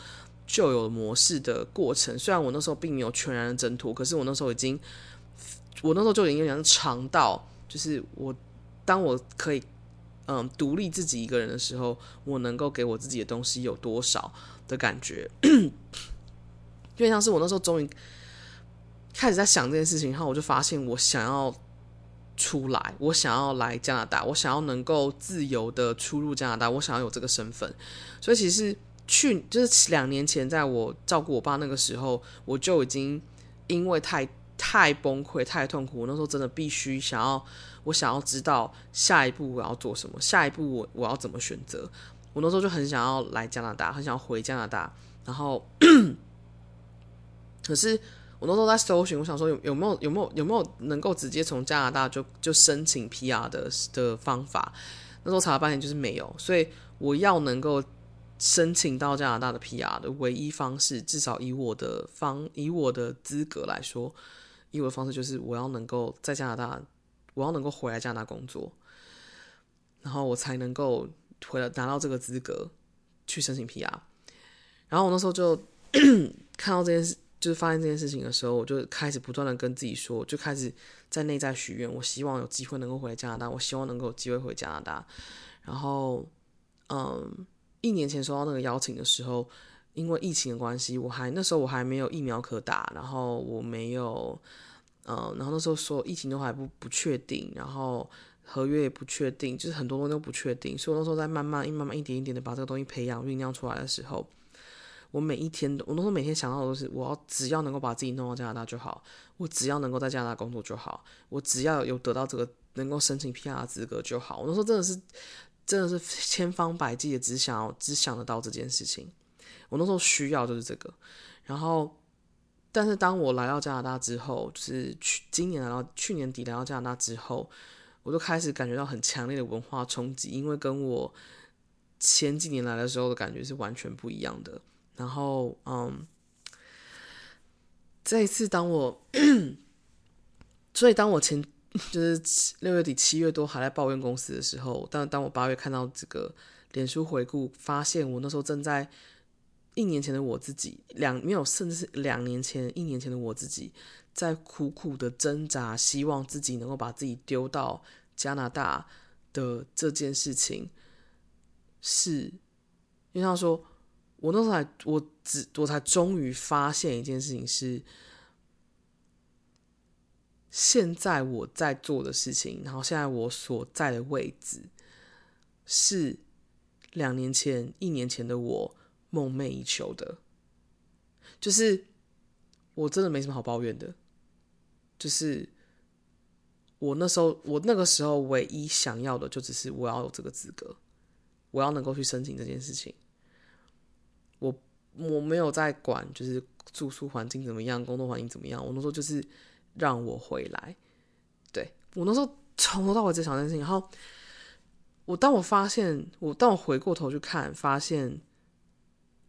旧有模式的过程。虽然我那时候并没有全然的挣脱，可是我那时候已经，我那时候就已经有点尝到，就是我当我可以嗯独立自己一个人的时候，我能够给我自己的东西有多少的感觉，[CLEARS THROAT] 因为像是我那时候终于。开始在想这件事情，然后我就发现我想要出来，我想要来加拿大，我想要能够自由的出入加拿大，我想要有这个身份。所以其实去就是两年前，在我照顾我爸那个时候，我就已经因为太太崩溃、太痛苦，我那时候真的必须想要，我想要知道下一步我要做什么，下一步我我要怎么选择。我那时候就很想要来加拿大，很想要回加拿大，然后可是。我那时候在搜寻，我想说有有没有有没有有没有能够直接从加拿大就就申请 PR 的的方法？那时候查了半天就是没有，所以我要能够申请到加拿大的 PR 的唯一方式，至少以我的方以我的资格来说，以我的方式就是我要能够在加拿大，我要能够回来加拿大工作，然后我才能够回来拿到这个资格去申请 PR。然后我那时候就 [CLEARS THROAT] 看到这件事。就是发现这件事情的时候，我就开始不断的跟自己说，就开始在内在许愿，我希望有机会能够回加拿大，我希望能够有机会回加拿大。然后，嗯，一年前收到那个邀请的时候，因为疫情的关系，我还那时候我还没有疫苗可打，然后我没有，嗯，然后那时候说疫情都还不不确定，然后合约也不确定，就是很多东西都不确定，所以我那时候在慢慢、慢慢、一点一点的把这个东西培养、酝酿出来的时候。我每一天，我那时候每天想到的都是，我要只要能够把自己弄到加拿大就好，我只要能够在加拿大工作就好，我只要有得到这个能够申请 PR 资格就好。我那时候真的是，真的是千方百计的只想要，只想得到这件事情。我那时候需要就是这个。然后，但是当我来到加拿大之后，就是去今年来到去年底来到加拿大之后，我就开始感觉到很强烈的文化冲击，因为跟我前几年来的时候的感觉是完全不一样的。然后，嗯，这一次，当我，所以当我前就是六月底七月多还在抱怨公司的时候，但当我八月看到这个脸书回顾，发现我那时候正在一年前的我自己，两没有甚至是两年前一年前的我自己，在苦苦的挣扎，希望自己能够把自己丢到加拿大的这件事情，是，因为他说。我那时候才，我只我才终于发现一件事情是，现在我在做的事情，然后现在我所在的位置，是两年前、一年前的我梦寐以求的，就是我真的没什么好抱怨的，就是我那时候，我那个时候唯一想要的，就只是我要有这个资格，我要能够去申请这件事情。我我没有在管，就是住宿环境怎么样，工作环境怎么样。我那时候就是让我回来。对，我那时候从头到尾在想这件事情。然后我当我发现，我当我回过头去看，发现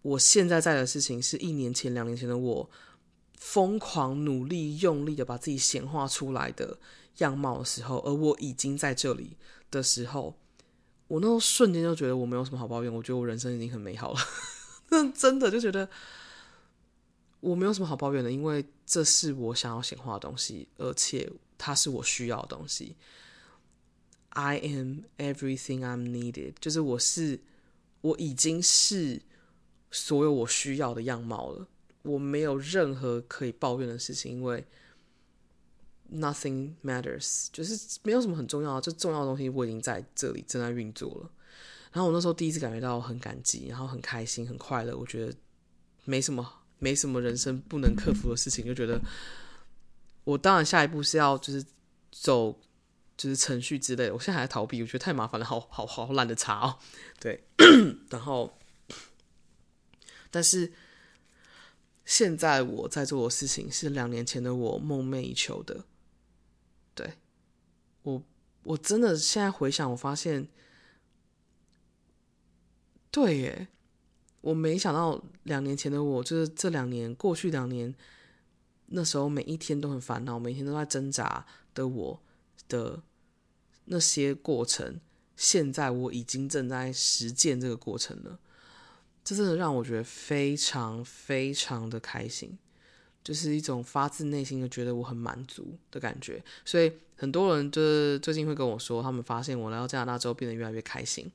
我现在在的事情是一年前、两年前的我疯狂努力、用力的把自己显化出来的样貌的时候，而我已经在这里的时候，我那时候瞬间就觉得我没有什么好抱怨。我觉得我人生已经很美好了。[LAUGHS] 那真的就觉得我没有什么好抱怨的，因为这是我想要显化的东西，而且它是我需要的东西。I am everything I'm needed，就是我是我已经是所有我需要的样貌了。我没有任何可以抱怨的事情，因为 nothing matters，就是没有什么很重要的，就重要的东西我已经在这里正在运作了。然后我那时候第一次感觉到很感激，然后很开心、很快乐。我觉得没什么，没什么人生不能克服的事情，就觉得我当然下一步是要就是走就是程序之类的。我现在还在逃避，我觉得太麻烦了，好好好懒得查哦。对，[CLEARS THROAT] 然后但是现在我在做的事情是两年前的我梦寐以求的。对，我我真的现在回想，我发现。对耶，我没想到两年前的我，就是这两年过去两年，那时候每一天都很烦恼，每天都在挣扎的我的那些过程，现在我已经正在实践这个过程了。这真的让我觉得非常非常的开心，就是一种发自内心的觉得我很满足的感觉。所以很多人就是最近会跟我说，他们发现我来到加拿大之后变得越来越开心，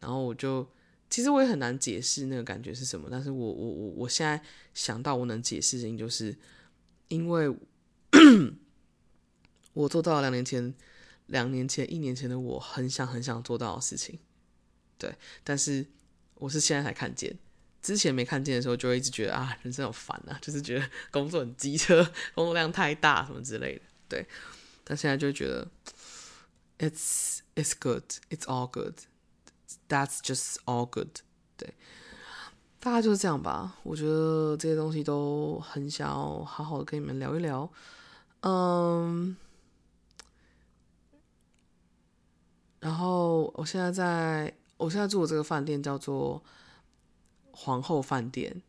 然后我就。其实我也很难解释那个感觉是什么，但是我我我我现在想到我能解释的原因，就是因为 [CLEARS THROAT] 我做到了两年前、两年前、一年前的我很想很想做到的事情，对，但是我是现在才看见，之前没看见的时候，就会一直觉得啊，人生好烦啊，就是觉得 [LAUGHS] 工作很机车，工作量太大什么之类的，对，但现在就觉得，it's it's good, it's all good。That's just all good，对，大概就是这样吧。我觉得这些东西都很想要好好的跟你们聊一聊。嗯，然后我现在在，我现在住的这个饭店叫做皇后饭店，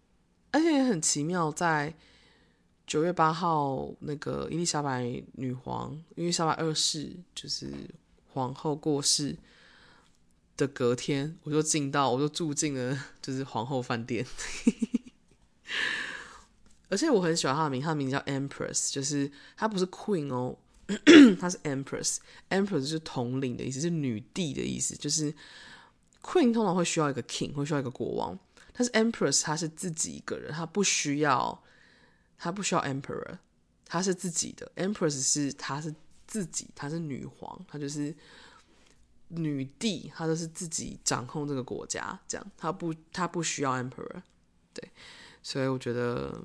而且也很奇妙，在九月八号那个伊丽莎白女皇，伊丽莎白二世就是皇后过世。的隔天，我就进到，我就住进了，就是皇后饭店。[LAUGHS] 而且我很喜欢她的名，她的名字叫 Empress，就是她不是 Queen 哦，她是 Empress。Empress 是统领的意思，是女帝的意思。就是 Queen 通常会需要一个 King，会需要一个国王，但是 Empress 她是自己一个人，她不需要，她不需要 Emperor，她是自己的。Empress 是她是自己，她是女皇，她就是。女帝，她就是自己掌控这个国家，这样，她不，她不需要 emperor，对，所以我觉得，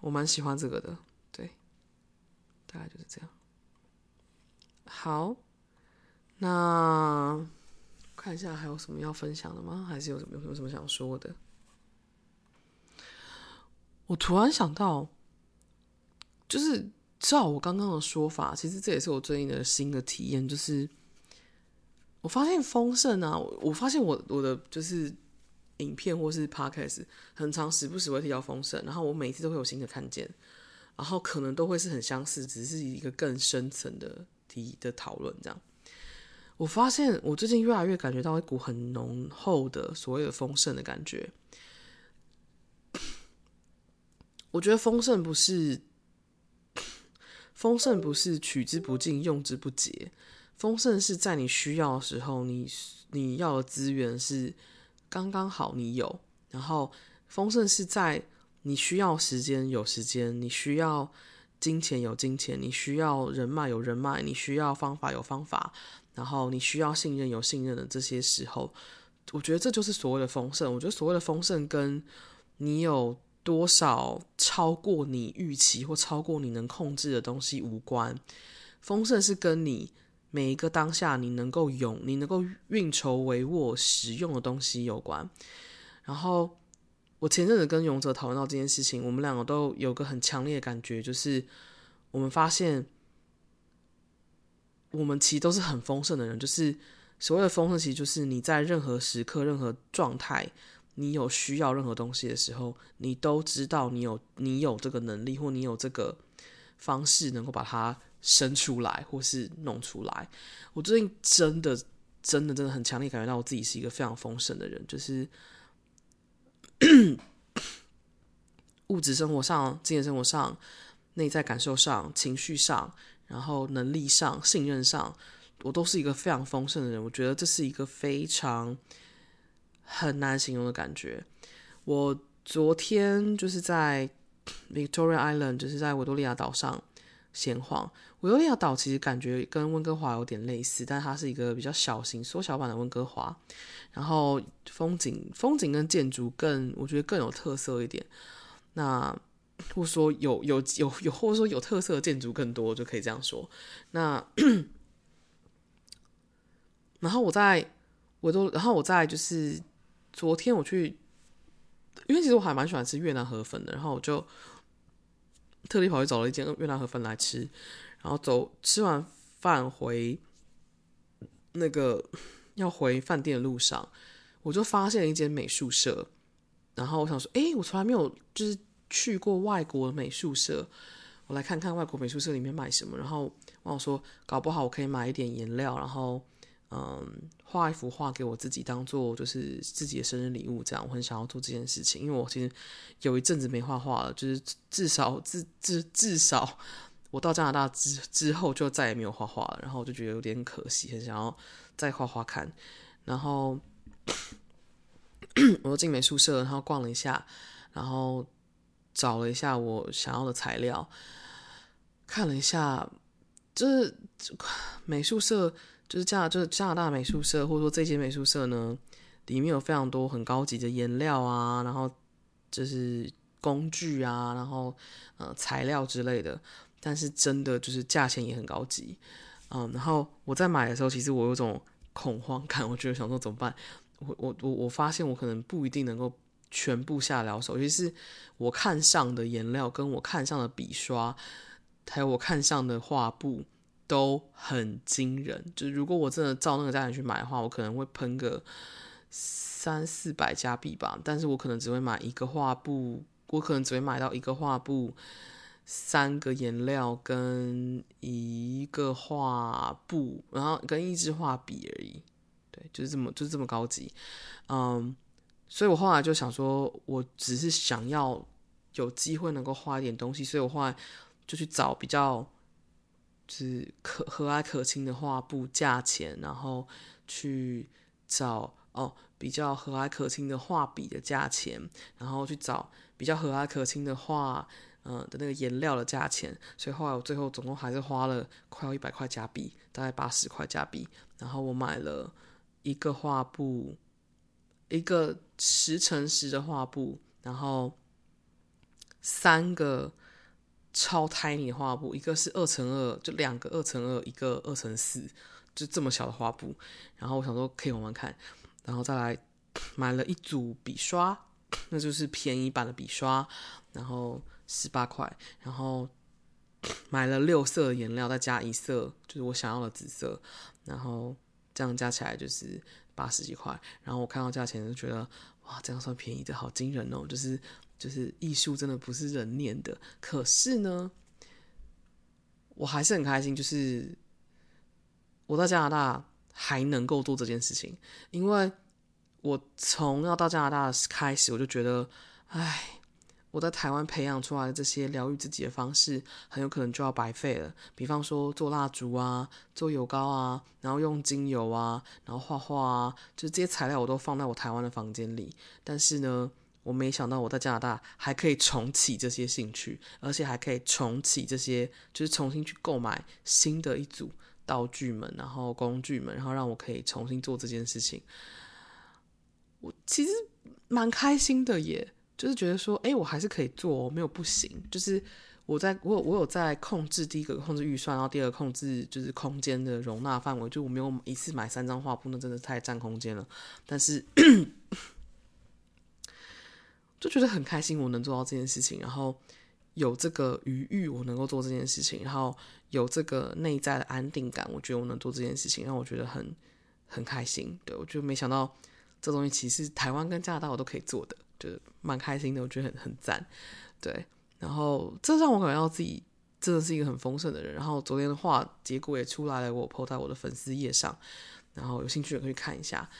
我蛮喜欢这个的，对，大概就是这样。好，那看一下还有什么要分享的吗？还是有什么有什么想说的？我突然想到，就是。照我刚刚的说法，其实这也是我最近的新的体验，就是我发现丰盛啊，我发现我我的就是影片或是 podcast，很常时不时会提到丰盛，然后我每次都会有新的看见，然后可能都会是很相似，只是一个更深层的题的讨论这样。我发现我最近越来越感觉到一股很浓厚的所谓的丰盛的感觉。[COUGHS] 我觉得丰盛不是丰盛不是取之不尽、用之不竭，丰盛是在你需要的时候，你你要的资源是刚刚好你有，然后丰盛是在你需要时间有时间，你需要金钱有金钱，你需要人脉有人脉，你需要方法有方法。然后你需要信任，有信任的这些时候，我觉得这就是所谓的丰盛。我觉得所谓的丰盛跟你有多少超过你预期或超过你能控制的东西无关。丰盛是跟你每一个当下你能够用、你能够运筹帷幄使用的东西有关。然后我前阵子跟勇者讨论到这件事情，我们两个都有个很强烈的感觉，就是我们发现。我们其实都是很丰盛的人，就是所谓的丰盛，其实就是你在任何时刻、任何状态，你有需要任何东西的时候，你都知道你有你有这个能力，或你有这个方式能够把它生出来，或是弄出来。我最近真的、真的、真的很强烈感觉到我自己是一个非常丰盛的人，就是 [COUGHS] 物质生活上、精神生活上、内在感受上、情绪上。然后能力上、信任上，我都是一个非常丰盛的人。我觉得这是一个非常很难形容的感觉。我昨天就是在 Victoria Island，就是在维多利亚岛上闲晃。维多利亚岛其实感觉跟温哥华有点类似，但它是一个比较小型、缩小版的温哥华。然后风景、风景跟建筑更，我觉得更有特色一点。那或说有有有有，或者说有特色的建筑更多，就可以这样说。那 [CLEARS THROAT] 然后我在我都，然后我在就是昨天我去，因为其实我还蛮喜欢吃越南河粉的，然后我就特地跑去找了一间越南河粉来吃。然后走吃完饭回那个要回饭店的路上，我就发现了一间美术社。然后我想说，诶，我从来没有就是。去过外国美术社，我来看看外国美术社里面卖什么。然后我说，搞不好我可以买一点颜料，然后嗯，画一幅画给我自己，当做就是自己的生日礼物。这样我很想要做这件事情，因为我其实有一阵子没画画了，就是至少至至至少我到加拿大之之后就再也没有画画了。然后我就觉得有点可惜，很想要再画画看。然后 [COUGHS] 我就进美术社，然后逛了一下，然后。找了一下我想要的材料，看了一下，就是 [SIGHS] 美术社，就是加就是加拿大美术社，或者说这些美术社呢，里面有非常多很高级的颜料啊，然后就是工具啊，然后呃材料之类的，但是真的就是价钱也很高级，嗯，然后我在买的时候，其实我有种恐慌感，我觉得想说怎么办？我我我我发现我可能不一定能够。全部下了手，尤其是我看上的颜料，跟我看上的笔刷，还有我看上的画布都很惊人。就如果我真的照那个价钱去买的话，我可能会喷个三四百加币吧。但是我可能只会买一个画布，我可能只会买到一个画布、三个颜料跟一个画布，然后跟一支画笔而已。对，就是这么，就是这么高级。嗯。所以我后来就想说，我只是想要有机会能够画一点东西，所以我后来就去找比较就是可和蔼可亲的画布价钱，然后去找哦比较和蔼可亲的画笔的价钱，然后去找比较和蔼可亲的画嗯、的那个颜料的价钱，所以后来我最后总共还是花了快要一百块加币，大概八十块加币，然后我买了一个画布。一个十乘十的画布，然后三个超 tiny 的画布，一个是二乘二，就两个二乘二，一个二乘四，就这么小的画布。然后我想说可以玩玩看，然后再来买了一组笔刷，那就是便宜版的笔刷，然后十八块。然后买了六色颜料，再加一色，就是我想要的紫色。然后这样加起来就是。八十几块，然后我看到价钱就觉得哇，这样算便宜的，好惊人哦！就是就是艺术真的不是人念的。可是呢，我还是很开心，就是我在加拿大还能够做这件事情，因为我从要到加拿大开始，我就觉得，哎。我在台湾培养出来的这些疗愈自己的方式，很有可能就要白费了。比方说做蜡烛啊，做油膏啊，然后用精油啊，然后画画啊，就这些材料我都放在我台湾的房间里。但是呢，我没想到我在加拿大还可以重启这些兴趣，而且还可以重启这些，就是重新去购买新的一组道具们，然后工具们，然后让我可以重新做这件事情。我其实蛮开心的耶。就是觉得说，哎、我还是可以做，没有不行。就是我在，我我有在控制第一个控制预算，然后第二个控制就是空间的容纳范围。就我没有一次买三张画布，那真的太占空间了。但是就觉得很开心，我能做到这件事情，然后有这个余裕，我能够做这件事情，然后有这个内在的安定感，我觉得我能做这件事情，让我觉得很很开心。对，我就没想到这东西其实台湾跟加拿大我都可以做的。就是蛮开心的，我觉得很很赞，对。然后这让我感觉到自己真的是一个很丰盛的人。然后昨天的话，结果也出来了，我 po 在我的粉丝页上，然后有兴趣的可以看一下，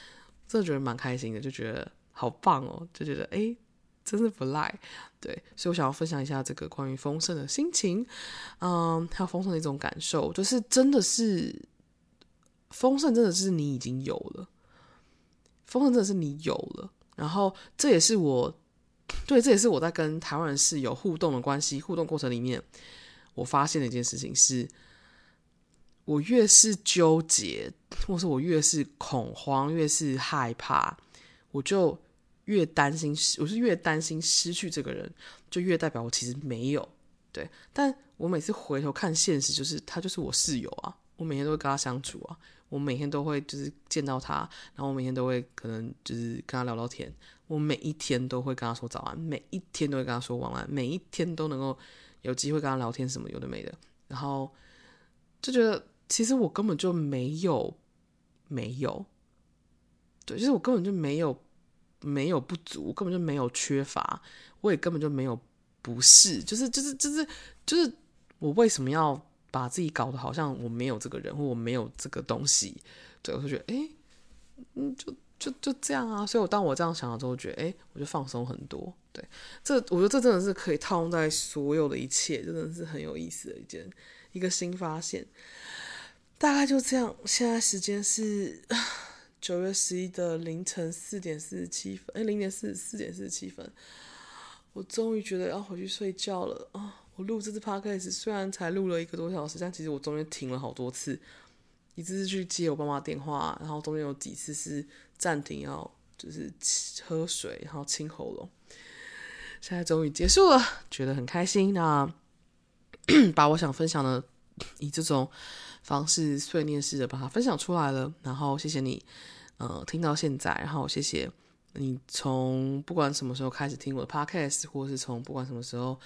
真的觉得蛮开心的，就觉得好棒哦，就觉得哎，真是不赖，对。所以我想要分享一下这个关于丰盛的心情，嗯，还有丰盛的一种感受，就是真的是丰盛，真的是你已经有了，丰盛真的是你有了。然后这也是我，对，这也是我在跟台湾人室友互动的关系，互动过程里面，我发现的一件事情是，我越是纠结，或是我越是恐慌，越是害怕，我就越担心，我是越担心失去这个人，就越代表我其实没有，对。但我每次回头看现实，就是他就是我室友啊，我每天都会跟他相处啊。我每天都会就是见到他，然后我每天都会可能就是跟他聊聊天。我每一天都会跟他说早安，每一天都会跟他说晚安，每一天都能够有机会跟他聊天，什么有的没的。然后就觉得其实我根本就没有没有，对，就是我根本就没有没有不足，根本就没有缺乏，我也根本就没有不是，就是就是就是就是我为什么要？把自己搞得好像我没有这个人，或我没有这个东西，对，我就觉得，哎，嗯，就就就这样啊。所以，我当我这样想了之后，觉得，哎，我就放松很多。对，这我觉得这真的是可以套用在所有的一切，真的是很有意思的一件一个新发现。大概就这样，现在时间是九月十一的凌晨四点四十七分，哎，零点四四点四十七分，我终于觉得要回去睡觉了啊。我录这次 podcast 虽然才录了一个多小时，但其实我中间停了好多次，一次是去接我爸妈电话，然后中间有几次是暂停要就是喝水，然后清喉咙。现在终于结束了，觉得很开心。那 [CLEARS THROAT] 把我想分享的以这种方式碎念式的把它分享出来了，然后谢谢你，呃，听到现在，然后谢谢你从不管什么时候开始听我的 podcast，或是从不管什么时候。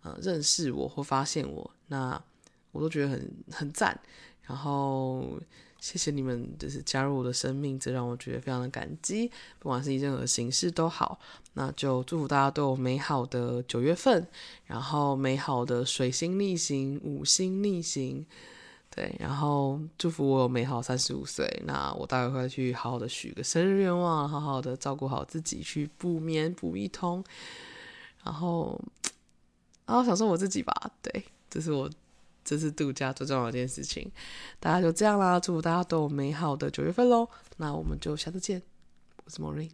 呃，认识我或发现我，那我都觉得很很赞。然后谢谢你们，就是加入我的生命，这让我觉得非常的感激。不管是以任何形式都好，那就祝福大家都有美好的九月份，然后美好的水星逆行、五星逆行，对，然后祝福我有美好三十五岁。那我待会会去好好的许个生日愿望，好好的照顾好自己，去补眠补一通，然后。然后想说我自己吧，对，这是我这次度假最重要的一件事情。大家就这样啦，祝福大家都有美好的九月份喽。那我们就下次见，我是 Maureen。